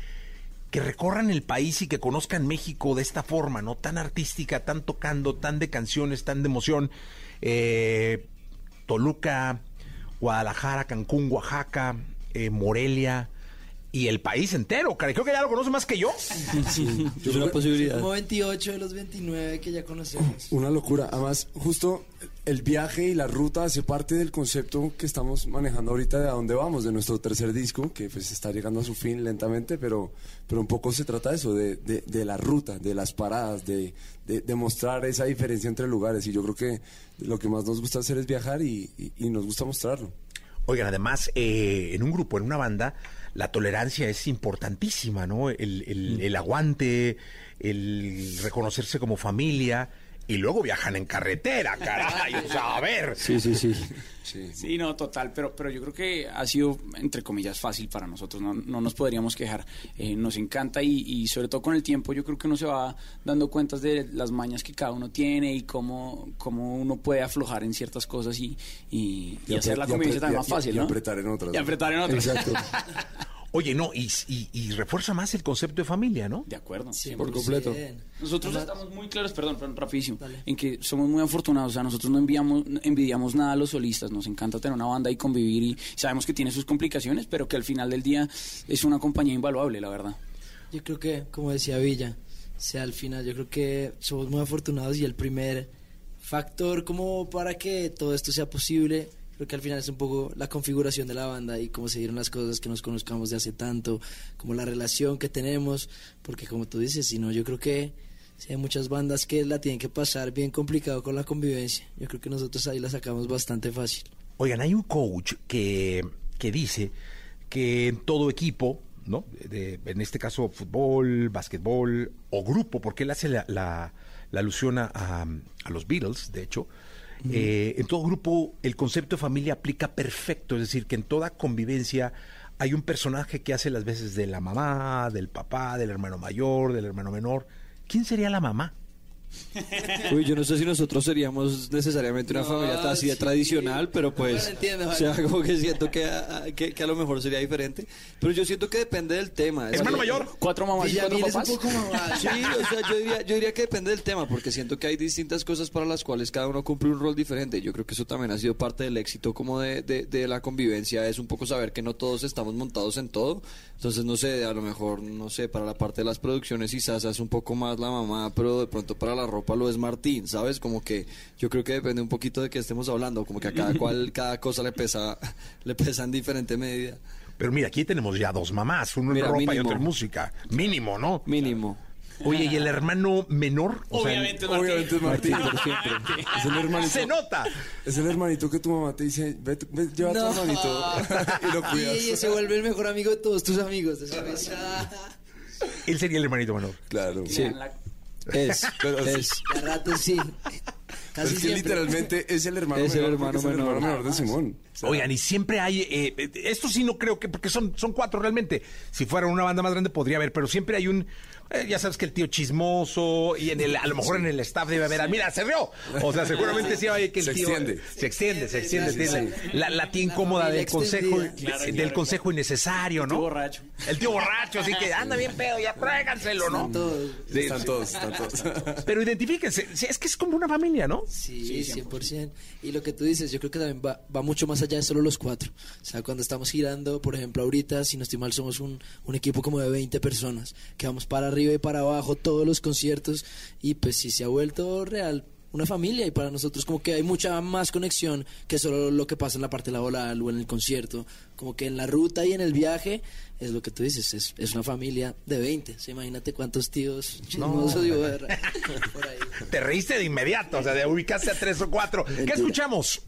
que recorran el país y que conozcan México de esta forma, ¿no? Tan artística, tan tocando, tan de canciones, tan de emoción. Eh, Toluca, Guadalajara, Cancún, Oaxaca, eh, Morelia y el país entero. Creo que ya lo conoce más que yo. Sí, es una posibilidad. Como 28 de los 29 que ya conocemos. Una locura. Además, justo el viaje y la ruta hace parte del concepto que estamos manejando ahorita de a dónde vamos, de nuestro tercer disco, que pues está llegando a su fin lentamente, pero, pero un poco se trata de eso, de, de, de la ruta, de las paradas, de, de, de mostrar esa diferencia entre lugares. Y yo creo que lo que más nos gusta hacer es viajar y, y- y nos gusta mostrarlo. Oigan, además, eh, en un grupo, en una banda, la tolerancia es importantísima, ¿no? El, el- el aguante, el reconocerse como familia. Y luego viajan en carretera, caray. O sea, a ver. Sí, sí, sí. Sí, no, total, pero, pero yo creo que ha sido, entre comillas, fácil para nosotros, no, no nos podríamos quejar, Eh, nos encanta y, y sobre todo con el tiempo yo creo que uno se va dando cuentas de las mañas que cada uno tiene y cómo, cómo uno puede aflojar en ciertas cosas y, y, y Y hacer la y convivencia y- más fácil, y ¿no? apretar en otras. Y apretar en otras. Exacto. Oye, no, y, y- y refuerza más el concepto de familia, ¿no? De acuerdo. Por completo. Nosotros estamos muy claros, perdón, perdón, rapidísimo, en que somos muy afortunados, o sea, nosotros no enviamos, envidiamos nada a los solistas, nos encanta tener una banda y convivir y sabemos que tiene sus complicaciones, pero que al final del día es una compañía invaluable, la verdad. Yo creo que, como decía Villa, o sea, al final yo creo que somos muy afortunados y el primer factor como para que todo esto sea posible Creo que al final es un poco la configuración de la banda y cómo se dieron las cosas, que nos conozcamos de hace tanto, como la relación que tenemos, porque como tú dices, si no, yo creo que sí hay muchas bandas que la tienen que pasar bien complicado con la convivencia. Yo creo que nosotros ahí la sacamos bastante fácil. Oigan, hay un coach que, que dice que en todo equipo, ¿no? De- en este caso fútbol, básquetbol o grupo, porque él hace la, la- la alusión a- a los Beatles, de hecho. Eh, en todo grupo el concepto de familia aplica perfecto, es decir, que en toda convivencia hay un personaje que hace las veces de la mamá, del papá, del hermano mayor, del hermano menor. ¿Quién sería la mamá? Uy, yo no sé si nosotros seríamos necesariamente una No, familia así de sí. tradicional, pero pues, Bueno, entiendo, o sea, como que siento que a, que, que a lo mejor sería diferente. Pero yo siento que depende del tema. Es Hermano mayor. Cuatro mamás y cuatro es un papás. poco mamá. Sí, o sea, yo diría, yo diría que depende del tema, porque siento que hay distintas cosas para las cuales cada uno cumple un rol diferente. Yo creo que eso también ha sido parte del éxito como de, de, de la convivencia, es un poco saber que no todos estamos montados en todo. Entonces, no sé, a lo mejor, no sé, para la parte de las producciones Sasa es un poco más la mamá, pero de pronto para la ropa lo es Martín, ¿sabes? Como que yo creo que depende un poquito de qué estemos hablando, como que a cada cual, cada cosa le pesa, le pesa en diferente medida. Pero mira, aquí tenemos ya dos mamás, uno en ropa y otro en música. Mínimo, ¿no? Mínimo. Oye, ¿y el hermano menor? O sea, Obviamente, Obviamente es Martín. siempre. Es el hermanito. se nota. Es el hermanito que tu mamá te dice, ve, ve, lleva a tu No. hermanito y lo Y cuidas. ella se vuelve el mejor amigo de todos tus amigos. sabes. Él sería el hermanito menor. Claro. Sí. Es, Pero sí. es. De a ratos sí. Casi es que siempre. literalmente es el hermano Es el menor. hermano porque es el menor. hermano menor de Simón. O sea, Oigan, y siempre hay, eh, eh, esto sí no creo que, porque son, son cuatro realmente. Si fuera una banda más grande podría haber, pero siempre hay un, eh, ya sabes que el tío chismoso y en el, a lo mejor en el staff debe haber, mira, se rió. O sea, seguramente sí hay que el Se tío extiende. se extiende, se extiende, Sí, tiene sí. la, la tía incómoda del consejo, del consejo innecesario, ¿no? tío borracho. El tío borracho, así que anda bien pedo, ya tráiganselo, ¿no? Todos. Sí, están sí. todos, están todos. Pero identifíquense, es que es como una familia, ¿no? Sí, 100%. Y lo que tú dices, yo creo que también va, va mucho más allá de solo los cuatro. O sea, cuando estamos girando, por ejemplo, ahorita, si no estoy mal, somos un, un equipo como de 20 personas, que vamos para arriba y para abajo, todos los conciertos, y pues sí se ha vuelto real una familia y para nosotros como que hay mucha más conexión que solo lo que pasa en la parte laboral o en el concierto, como que en la ruta y en el viaje es lo que tú dices, es, es una familia de 20, o sea, imagínate cuántos tíos chismosos boberra por ahí. Te reíste de inmediato, o sea, de ubicaste a tres o cuatro. ¿Qué escuchamos?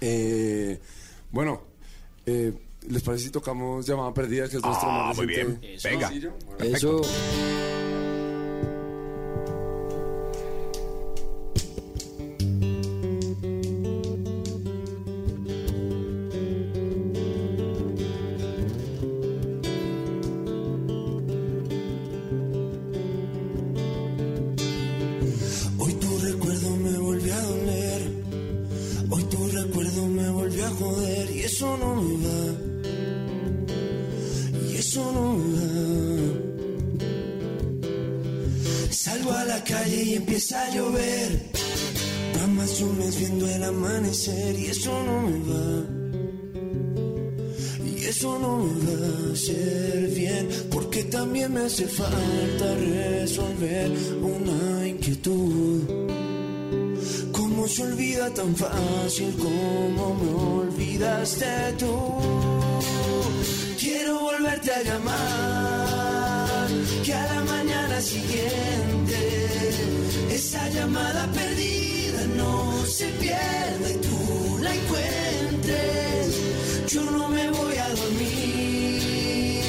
Eh, bueno, eh, ¿les parece si tocamos Llamada Perdida, que es nuestro Ah, más muy bien. Venga. Bueno. Eso. Viendo el amanecer. Y eso no me va. Y eso no me va a hacer bien, porque también me hace falta resolver una inquietud. ¿Cómo se olvida tan fácil como me olvidaste tú? Quiero volverte a llamar, que a la mañana siguiente esa llamada perdida no Yo no me voy a dormir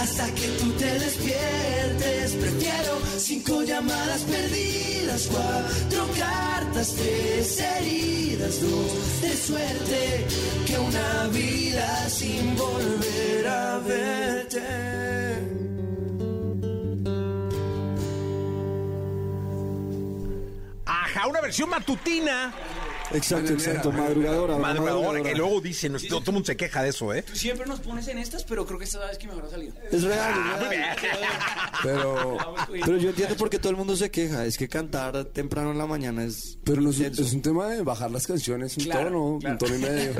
hasta que tú te despiertes. Prefiero cinco llamadas perdidas, cuatro cartas, tres heridas, dos de suerte que una vida sin volver a verte. Ajá, una versión matutina. Exacto, exacto. Madrugadora. Madrugadora, que luego dicen, no, todo el mundo se queja de eso, ¿eh? Tú siempre nos pones en estas, pero creo que esta vez que mejor ha salido. Es real, Ah, es real. Pero, Pero yo entiendo por qué todo el mundo se queja. Es que cantar temprano en la mañana es. pero no es, es un tema de bajar las canciones, un Claro, tono, claro. un tono y medio.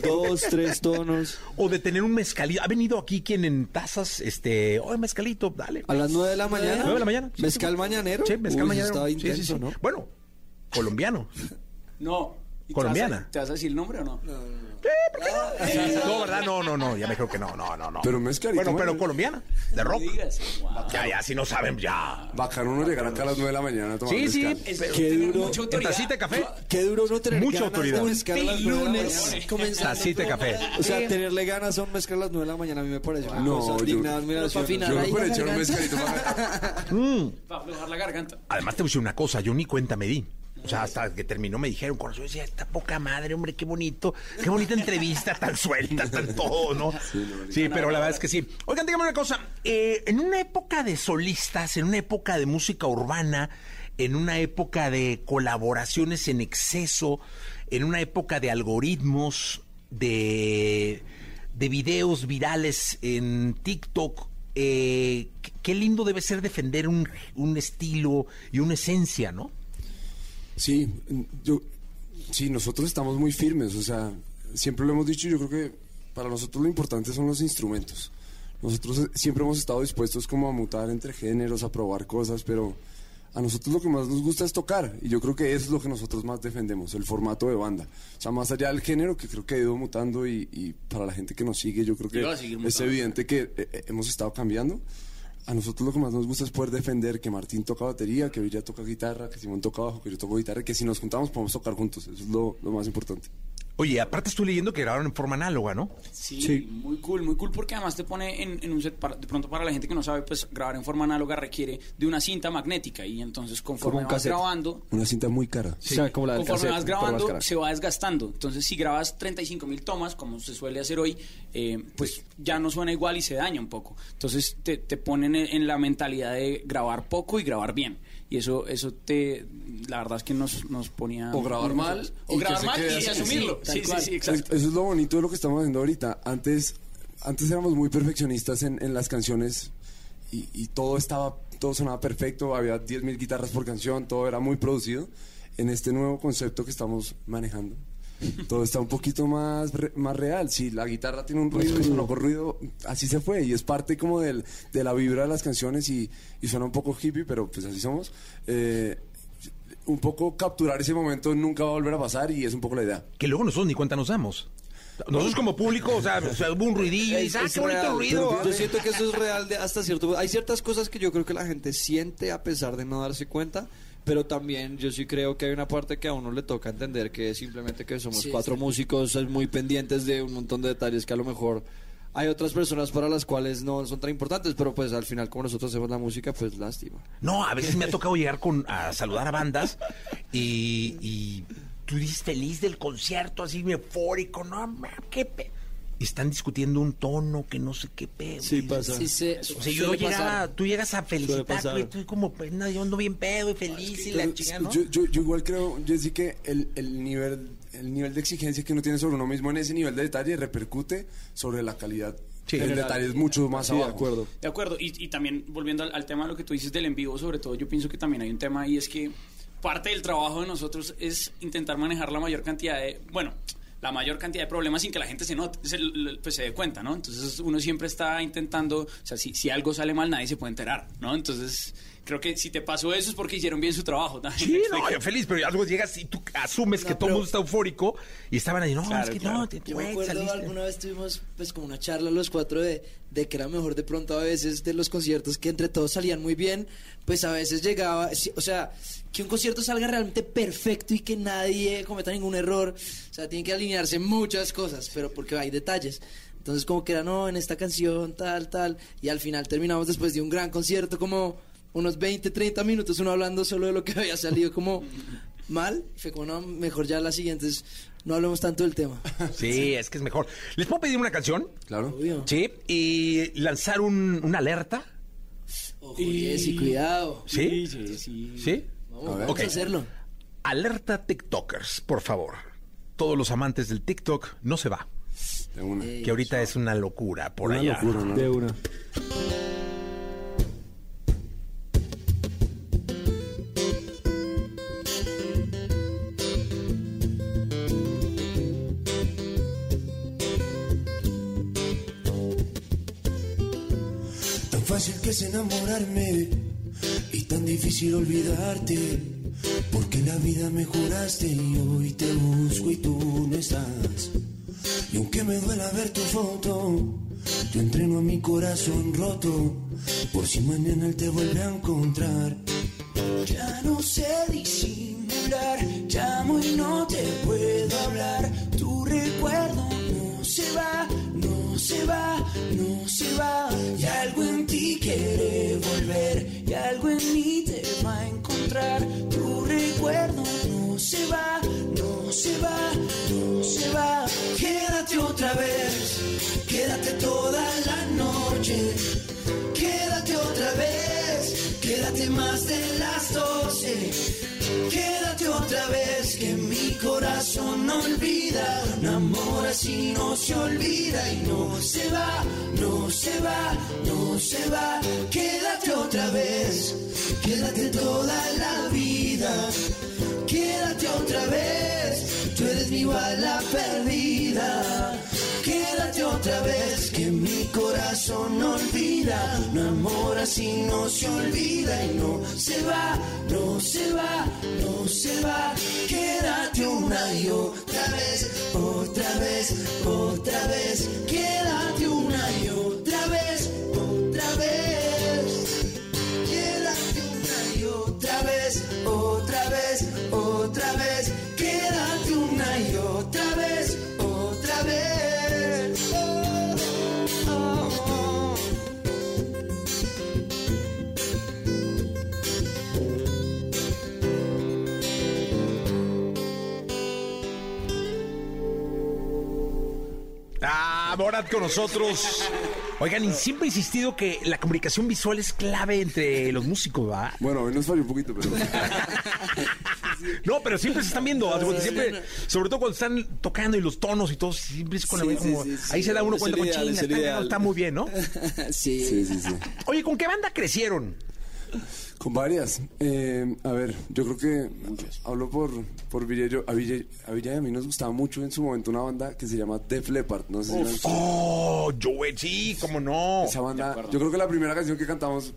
Dos, tres tonos. O de tener un mezcalito. Ha venido aquí quien en tazas, este, oye, mezcalito, dale. A las nueve de la mañana. ¿Nueve de la mañana? Sí, Mezcal mañanero. Sí, mezcal Uy, mañana. Estaba Sí, sí, intenso, sí. ¿no? Bueno, colombiano. No, ¿Y te Colombiana. vas a- ¿Te vas a decir el nombre o no? No, ¿verdad? No, no, no, ya me creo que no, no, no, no. Pero mezcalito, Bueno, pero colombiana, de rock. Digas, wow. Ya, ya, si no saben, ya. Bacano uno llegar acá a las 9 de la mañana a tomar Sí, sí. Es- Qué duro. Mucha En tacita de café, Qué duro uno tener Mucha ganas autoridad. de mezclar a las nueve de la lunes. mañana, tacita de café. O sea, tenerle ganas a un mezcal a las 9 de la mañana a mí me parece una No, cosa yo- digna final, Yo ahí me puedo echar un mezcalito para Para aflojar la garganta. Además te voy a decir una cosa, yo ni cuenta me di. O sea, hasta que terminó me dijeron, corazón, decía, esta poca madre, hombre, qué bonito, qué bonita entrevista, tan suelta, tan todo, ¿no? Sí, pero la verdad es que sí. Oigan, dígame una cosa, eh, en una época de solistas, en una época de música urbana, en una época de colaboraciones en exceso, en una época de algoritmos, de, de videos virales en TikTok, eh, qué- qué lindo debe ser defender un, un estilo y una esencia, ¿no? Sí, yo, sí, nosotros estamos muy firmes, o sea, siempre lo hemos dicho, yo creo que para nosotros lo importante son los instrumentos. Nosotros eh, siempre hemos estado dispuestos como a mutar entre géneros, a probar cosas, pero a nosotros lo que más nos gusta es tocar y yo creo que eso es lo que nosotros más defendemos, el formato de banda. O sea, más allá del género que creo que ha ido mutando y, y para la gente que nos sigue, yo creo que es evidente que eh, eh, hemos estado cambiando. A nosotros lo que más nos gusta es poder defender que Martín toca batería, que Villa toca guitarra, que Simón toca bajo, que yo toco guitarra, que si nos juntamos podemos tocar juntos. Eso es lo más importante. Oye, aparte estoy leyendo que grabaron en forma análoga, ¿no? Sí, muy cool, muy cool porque además te pone en, en un set, para- de pronto para la gente que no sabe, pues grabar en forma análoga requiere de una cinta magnética y entonces conforme vas cassette. grabando, Una cinta muy cara. O sea, como la del conforme cassette, vas grabando se va desgastando. Entonces si grabas 35 mil tomas, como se suele hacer hoy, eh, pues ya no suena igual y se daña un poco. Entonces te, te ponen en, en la mentalidad de grabar poco y grabar bien. Y eso, eso te, la verdad es que nos, nos ponía... O grabar mal O grabar mal y así. asumirlo. Sí, Sí, sí, sí, exacto. Es- Eso es lo bonito de lo que estamos haciendo ahorita. Antes, antes éramos muy perfeccionistas en, en las canciones y, y todo estaba, todo sonaba perfecto, había 10.000 guitarras por canción, todo era muy producido. En este nuevo concepto que estamos manejando, todo está un poquito más, re- más real. Si la guitarra tiene un ruido y sonó con ruido, así se fue. Y es parte como del, de la vibra de las canciones y, y suena un poco hippie, pero pues así somos. Eh, un poco capturar ese momento nunca va a volver a pasar y es un poco la idea. Que luego nosotros ni cuenta nos damos. Nosotros como público, o sea, o sea, hubo un ruidillo y ah, qué bonito real, ruido. Yo siento que eso es real de hasta cierto punto. Hay ciertas cosas que yo creo que la gente siente a pesar de no darse cuenta. Pero también yo sí creo que hay una parte que a uno le toca entender que es simplemente que somos Sí, cuatro sí. músicos es muy pendientes de un montón de detalles que a lo mejor hay otras personas para las cuales no son tan importantes, pero pues al final como nosotros hacemos la música, pues lástima. No, a veces me ha tocado llegar con, a saludar a bandas y, y tú dices feliz del concierto, así eufórico, no, ma, qué pe... Y están discutiendo un tono que no sé qué pedo. Sí, pasa. Sí, se- O sea, yo llegaba, tú llegas a felicitar, güey, tú como, pues, no, yo ando bien pedo y feliz y la chingada, ¿no? yo, yo, yo igual creo, Jessy, que el, el nivel el nivel de exigencia que uno tiene sobre uno mismo en ese nivel de detalle repercute sobre la calidad Sí. General. detalle es mucho más Sí, de abajo. acuerdo. De acuerdo, y, y también volviendo al, al tema de lo que tú dices del en vivo, sobre todo, yo pienso que también hay un tema y es que parte del trabajo de nosotros es intentar manejar la mayor cantidad de, bueno, la mayor cantidad de problemas sin que la gente se note, se, pues se dé cuenta, ¿no? Entonces uno siempre está intentando, o sea, si, si algo sale mal nadie se puede enterar, ¿no? Entonces creo que si te pasó eso es porque hicieron bien su trabajo también. Sí, no, yo feliz, pero algo llegas y tú asumes que No, todo el mundo está eufórico y estaban ahí, no, Claro, es que claro. no, te, Yo me acuerdo saliste. alguna vez tuvimos pues como una charla los cuatro de, de que era mejor de pronto a veces de los conciertos que entre todos salían muy bien, pues a veces llegaba, sí, o sea, que un concierto salga realmente perfecto y que nadie cometa ningún error, o sea, tienen que alinearse muchas cosas, pero porque hay detalles. Entonces como que era, no, en esta canción, tal, tal, y al final terminamos después de un gran concierto como unos 20, 30 minutos uno hablando solo de lo que había salido como mal, y fue como, no, mejor ya las siguientes no hablemos tanto del tema. Sí, es que es mejor. ¿Les puedo pedir una canción? Claro. Obvio. Sí, y lanzar un, una alerta. Ojo, Jessy, cuidado. ¿Sí? Sí, sí. ¿Sí? A vamos a hacerlo. Alerta TikTokers, por favor. Todos los amantes del TikTok, no se va. De una. Eh, Que ahorita es una locura por Una allá. locura, ¿no? De una. Tan fácil que es enamorarme tan difícil olvidarte. Porque la vida me juraste y hoy te busco y tú no estás. Y aunque me duela ver tu foto, yo entreno a mi corazón roto. Por si mañana él te vuelve a encontrar. Ya no sé disimular, llamo y no te puedo hablar. Tu recuerdo no se va, no se va, no se va. Y algo en ti quiere volver, algo en mí te va a encontrar. Tu recuerdo no se va, no se va, no se va. Quédate otra vez, quédate toda la noche. Quédate otra vez, quédate más de las doce. Quédate otra vez, que mi corazón no olvida. Un amor así no se olvida y no se va, no se va, no se va. Quédate otra vez, quédate toda la vida. Quédate otra vez, tú eres mi bala perdida. Quédate otra vez, que mi corazón no olvida. Un amor así no se olvida y no se va, no se va, no se va. Quédate una y otra vez, otra vez, otra vez. Quédate una y otra vez, otra vez. Quédate una y otra vez, otra vez, otra vez. Quédate una y otra vez, Borat con nosotros. Oigan, y siempre he insistido que la comunicación visual es clave entre los músicos, ¿va? Bueno, hoy nos falló un poquito, pero... No, pero siempre se están viendo. siempre, sobre todo cuando están tocando y los tonos y todo, siempre es con la Sí, como- sí, sí, ahí se da uno cuenta con el está, está muy bien, ¿no? sí. Sí, sí, sí. Oye, ¿con qué banda crecieron? Con varias. Eh, a ver, yo creo que hablo por, por. Yo- a, Villa, a Villa y a mí nos gustaba mucho en su momento una banda que se llama Def Leppard. No sé si. Oh, Joel, sí, cómo no. Esa banda, yo creo que la primera canción que cantamos,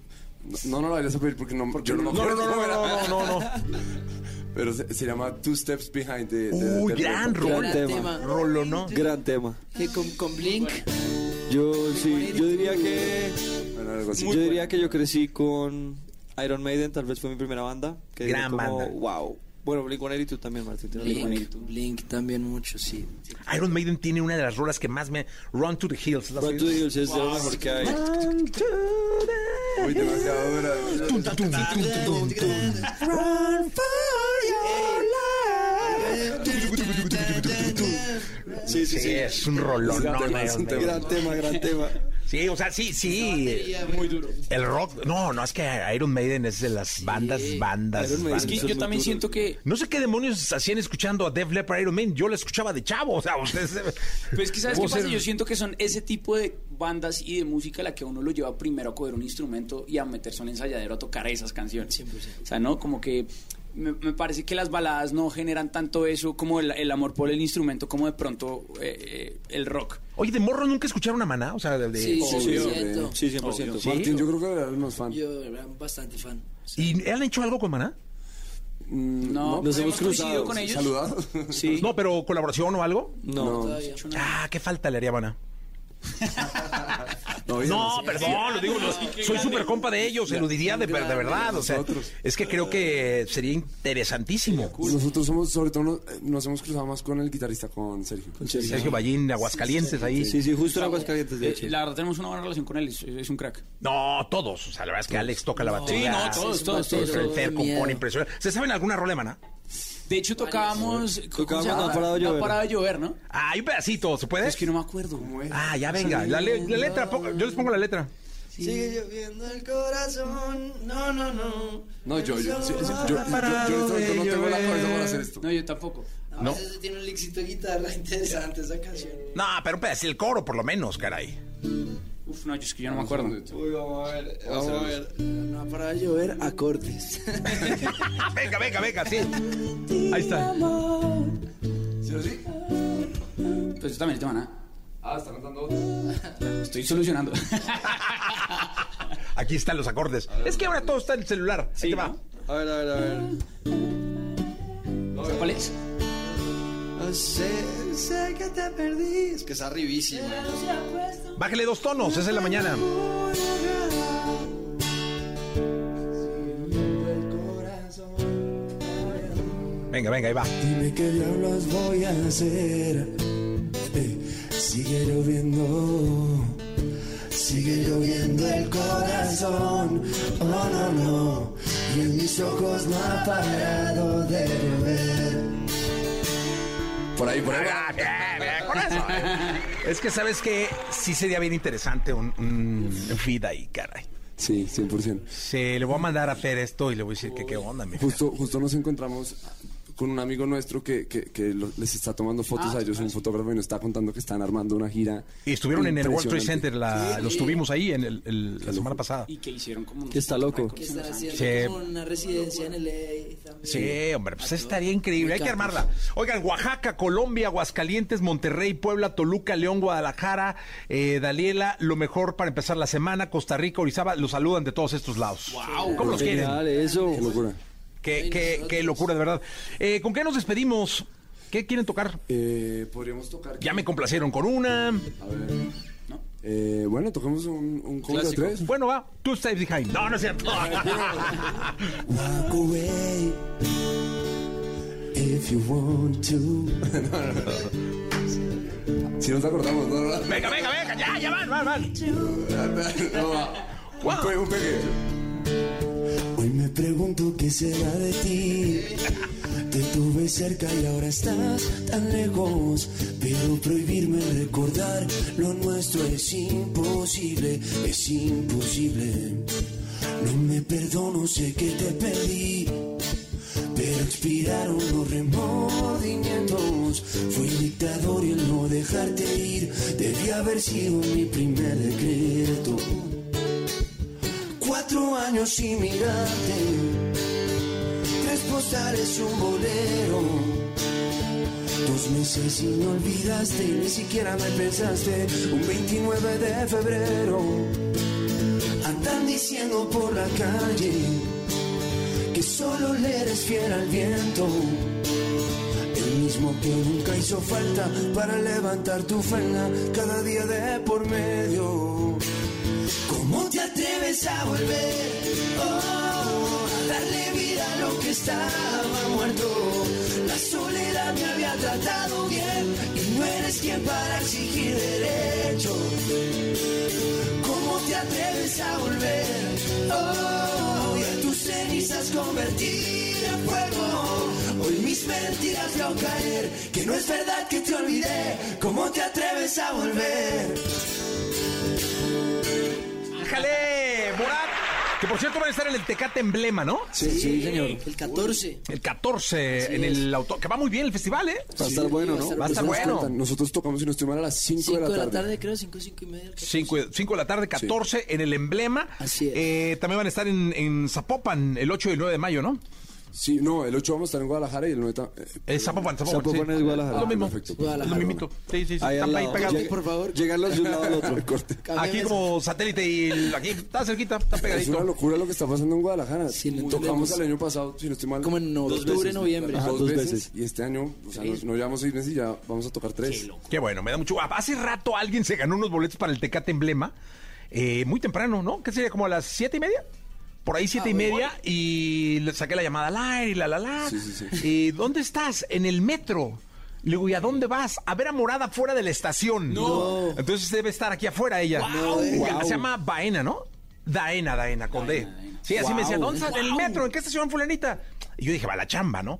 no, no la vayas a pedir porque no, yo no, me No, no, no, no, no, no, no. Pero se, se llama Two Steps Behind de, de- Uy, de gran rol. Gran tema. Rolo, ¿no? Gran tema. Que con, con Blink. Yo sí, yo diría que Bueno, algo así. yo diría que yo crecí con Iron Maiden, tal vez fue mi primera banda. Que Gran como, banda. Wow. Bueno, Blink One tú también, Martín. Blink, Blink también mucho, sí. Iron Maiden tiene una de las rolas que más me... Run to the Hills. ¿la Run to the Hills es de lo mejor que hay. Run to the- Uy, demasiado dura. Run for Sí, sí, Sí, sí. es un rolón. Gran tema, gran tema. Sí, o sea, sí, sí. Muy duro. El rock, no, no, es que Iron Maiden es de las bandas, bandas. Iron Maiden Es que bandas. yo también siento que No sé qué demonios hacían escuchando a Def Leppard Iron Maiden. Yo la escuchaba de chavo, o sea, ustedes... Pues que sabes qué pasa, ser- yo siento que son ese tipo de bandas y de música la que uno lo lleva primero a coger un instrumento y a meterse a un ensayadero a tocar esas canciones. 100%. O sea, ¿no? Como que me, me parece que las baladas no generan tanto eso como el, el amor por el instrumento, como de pronto eh, eh, el rock. Oye, de morro nunca escucharon a Maná, o sea, de... de- Sí, Obvio. 100%. Sí, 100%. Sí. Martín, yo creo que éramos fan. Yo era bastante fan. ¿Y han hecho algo con Maná? Mm, No, Nos pero hemos cruzado, con ellos. ¿Saludado? Sí. No, pero colaboración o algo. No. No. Todavía. Ah, qué falta le haría a Maná. No, No, perdón, lo digo, lo- soy súper compa de ellos, se lo diría de, de verdad, o sea, Nosotros. es que creo que sería interesantísimo. Nosotros somos, sobre todo, nos, nos hemos cruzado más con el guitarrista, con Sergio. Sergio Ballín, de Aguascalientes, ahí. Sí, sí, justo en Aguascalientes, de Eh, hecho. la verdad tenemos una buena relación con él, es, es un crack. No, todos, o sea, la verdad es que Alex toca la batería. Sí, no, todos, todos, todos. El Fer compone impresionante. ¿Se saben alguna rola de Maná? De hecho, tocábamos. ¿cómo Tocábamos? No ha parado de No ha llover. parado de llover, ¿no? Ah, hay un pedacito, ¿se puede? Es que no me acuerdo. Ah, ya venga, la, le- la letra, ponga- yo les pongo la letra. Sigue lloviendo el corazón. No, no, no. No, yo, yo, yo, yo, yo, yo, yo en este momento no tengo la cabeza para hacer esto. No, yo tampoco. A veces tiene un lixito de guitarra interesante esa canción. No, pero un pedacito, el coro por lo menos, caray. Uf, no, yo es que yo no me acuerdo. Uy, vamos a ver, vamos a ver. No de llover, acordes. venga, venga, venga, sí. Ahí está. ¿Sí o sí? Pues yo también te van a. Ah, está cantando otro. Estoy solucionando. Aquí están los acordes. Es que ahora todo está en el celular. Ahí Sí, te va. ¿no? A ver, a ver, a ver. ¿Cuál es? Sé, sé que te perdí. Es que es arribísima. Bájale dos tonos, es en la mañana. Venga, venga, ahí va. Dime qué diablos voy a hacer. Eh, sigue lloviendo. Sigue lloviendo el corazón. Oh, no, no. Y en mis ojos no ha parado de llover. Por ahí, por ahí. Ah, bien, bien, con eso. Es que sabes que sí sería bien interesante un, un feed ahí, caray. Sí, 100%. Se le voy a mandar a Fer esto y le voy a decir que qué onda, mi Justo, justo nos encontramos con un amigo nuestro que, que, que les está tomando fotos a ellos, un fotógrafo, y nos está contando que están armando una gira. Y estuvieron en el World Trade. Center, la- Sí. los tuvimos ahí en el- el- la semana pasada. Y que hicieron como unos Está loco. Que están haciendo Sí. como una residencia en LA también. Sí, hombre, pues estaría increíble. Hay que armarla. Oigan, Oaxaca, Colombia, Aguascalientes, Monterrey, Puebla, Toluca, León, Guadalajara, eh, Daliela, lo mejor para empezar la semana, Costa Rica, Orizaba, los saludan de todos estos lados. ¿Cómo los quieren? Genial, eso. Qué locura. Qué, qué- qué locura, de verdad. Eh, ¿Con qué nos despedimos? ¿Qué quieren tocar? Eh, Podríamos tocar. Ya me complacieron con una. A ver. Eh, bueno, toquemos un, un cover de Clásico. tres. Bueno, va. Two Steps Behind. No, no es cierto. Walk away if you want to. Si nos acordamos, no, no, no. venga, venga, venga. Ya, ya van, van, van. No, va. Un un pegue. Hoy me pregunto qué será de ti. Te tuve cerca y ahora estás tan lejos. Pero prohibirme recordar lo nuestro es imposible, es imposible. No me perdono, sé que te perdí. Pero expiraron los remordimientos. Fui dictador y el no dejarte ir debía haber sido mi primer decreto. Cuatro años sin mirarte, tres postales un bolero. Dos meses y me olvidaste ni siquiera me pensaste. Un 29 de febrero, andan diciendo por la calle que solo le eres fiel al viento. El mismo que nunca hizo falta para levantar tu falda cada día de por medio. ¿Cómo te a volver? Oh, darle vida a lo que estaba muerto. La soledad me había tratado bien y no eres quien para exigir derechos. ¿Cómo te atreves a volver? Oh, y a tus cenizas convertir en fuego. Hoy mis mentiras veo caer, que no es verdad que te olvidé. ¿Cómo te atreves a volver? ¡Ájale! Morat. Que por cierto van a estar en el Tecate Emblema, ¿no? Sí, sí, señor. El 14. El 14 en el auto. Que va muy bien el festival, ¿eh? Va a estar bueno, ¿no? Va a estar Nos bueno. cuentan, Nosotros tocamos, si no estoy a las 5 5 de la tarde. tarde, creo, 5, 5 y media. 5 de la tarde, 14 en el emblema. Así es. Eh, también van a estar en, en Zapopan el 8 y el 9 de mayo, ¿no? Sí, no, el 8 vamos a estar en Guadalajara y el 9 ta- eh, Es Zapopan, Zapopan. Zapopan sí. es Guadalajara. Es lo mismo. Perfecto. Es lo mismito. Sí, sí, sí. Ahí Están al ahí lado. pegados. Llega- por favor. Llegarlos de un lado al otro. corte. Aquí como satélite y el- aquí está cerquita, está Es pegadito. una locura lo que está pasando en Guadalajara. Sí, Tocamos el año pasado, si no estoy mal. Como en octubre, noviembre. Dos, Ajá, dos veces, veces. Y este año, o sea, nos, nos llevamos seis meses y ya vamos a tocar tres. Qué bueno, me da mucho. ah, Hace rato alguien se ganó unos boletos para el Tecate Emblema. eh, muy temprano, ¿no? ¿Qué sería? ¿Como a las siete y media? Por ahí siete y media y le saqué la llamada al aire y la la la. Sí, sí, sí. ¿Y dónde estás? En el metro. Le digo, ¿y a dónde vas? A ver a Morada fuera de la estación. No. Entonces debe estar aquí afuera ella. Wow. Se llama Baena, ¿no? Daena, Daena, con D. Sí, así me decía, ¿dónde estás? En el metro, ¿en qué estación, fulanita? Y yo dije, va a la chamba, ¿no?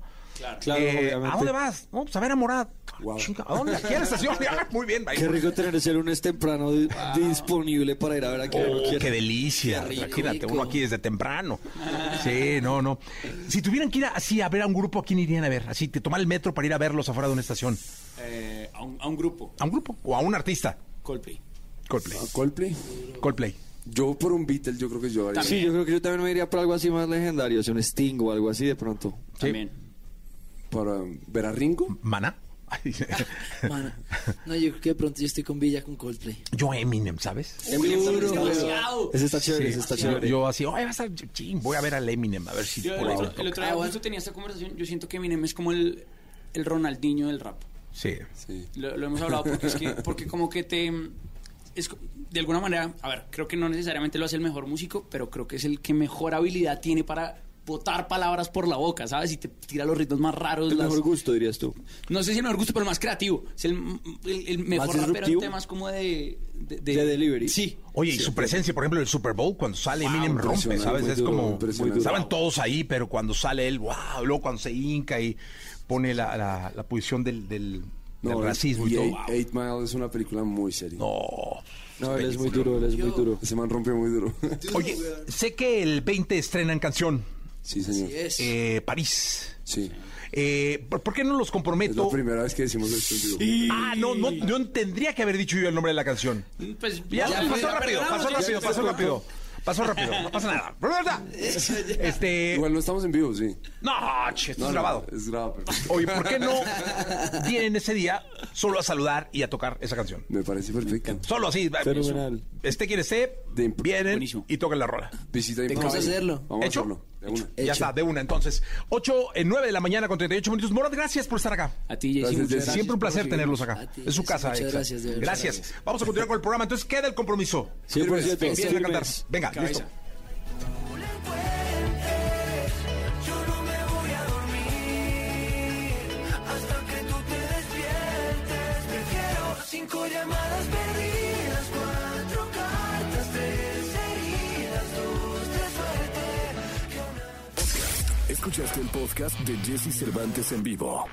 Claro, Eh, obviamente. ¿A dónde vas? No, pues a ver a Morada. Wow. Chinga, ¿A dónde? Aquí a la estación. Ah, Muy bien, Qué rico tener ese lunes temprano di- disponible para ir a ver a quien uno Oh, quiera. qué delicia. Imagínate, uno aquí desde temprano. Sí, no, no. Si tuvieran que ir a- así a ver a un grupo, ¿a quién irían a ver? Así, te tomar el metro para ir a verlos afuera de una estación. Eh, a, un, a un grupo, ¿A un grupo? ¿O a un artista? Coldplay. Coldplay. ¿A Coldplay? Coldplay. Yo por un Beatle, yo creo que yo haría. Sí, yo creo que yo también me iría por algo así más legendario, o sea, un Sting o algo así de pronto. También. Para ver a Ringo. ¿Mana? Mano, no, yo creo que de pronto yo estoy con Villa con Coldplay. Yo Eminem, ¿sabes? Ese está chévere, ese está Sí, chévere. Yo así, oye, vas a, ching, voy a ver al Eminem, a ver si Yo por el, ahí otro, el otro día justo tenía esta conversación. Yo siento que Eminem es como el, el Ronaldinho del rap. Sí. Lo, lo hemos hablado porque es que, porque como que te es co- de alguna manera, a ver, creo que no necesariamente lo hace el mejor músico, pero creo que es el que mejor habilidad tiene para botar palabras por la boca, ¿sabes? Y te tira los ritmos más raros. El las- mejor gusto, dirías tú. No sé si el mejor gusto, pero el más creativo. Es el, el- el mejor rapero en temas como de... De, De delivery. Sí. Oye, y su presencia, por ejemplo, en el Super Bowl, cuando sale Wow, Eminem rompe, ¿sabes? Es duro, como, estaban todos ahí, pero cuando sale él, wow, luego cuando se hinca y pone la, la, la posición del, del, racismo y, y todo. Eight, Eight Mile es una película muy seria. No. No, él es muy duro, él es muy duro. Ese man rompe muy duro. Oye, sé que el 20 estrenan canción. Sí, señor. Eh, París. Sí. Eh, ¿por, por qué no los Es comprometo? la primera vez que decimos esto vivo. Ah, no, no, no tendría que haber dicho yo el nombre de la canción. Pues Ya, ya, pasó ya rápido, pasó rápido, pasó perdonó. rápido. Pasó rápido, no pasa nada. Pero verdad. Este. Igual no estamos en vivo, sí. No, che, esto No, es no, grabado. es grabado, perfecto. Oye, ¿por qué no vienen ese día solo a saludar y a tocar esa canción? Me parece perfecto. Solo así. Fenomenal. Esté quien esté, vienen y tocan la rola. Visita Tenemos que hacerlo. Vamos ¿Hecho? a hacerlo. De una. Ya Hecho. está, de una. Entonces, 8, en 9 de la mañana con 38 minutos. Morad, gracias por estar acá. A ti, Jessy, Gracias, gracias. Siempre un placer tenerlos acá. A ti, Es su casa. muchas gracias, de verdad. Gracias. Vamos a continuar con el programa. Entonces, queda el compromiso. 100%. Empiecen a cantar. Venga, Cabeza. listo. Yo no me voy a dormir hasta que tú te despiertes. Prefiero cinco llamadas perdidas, cuatro cartas, tres heridas, dos de suerte. Escuchaste el podcast de Jesse Cervantes en vivo.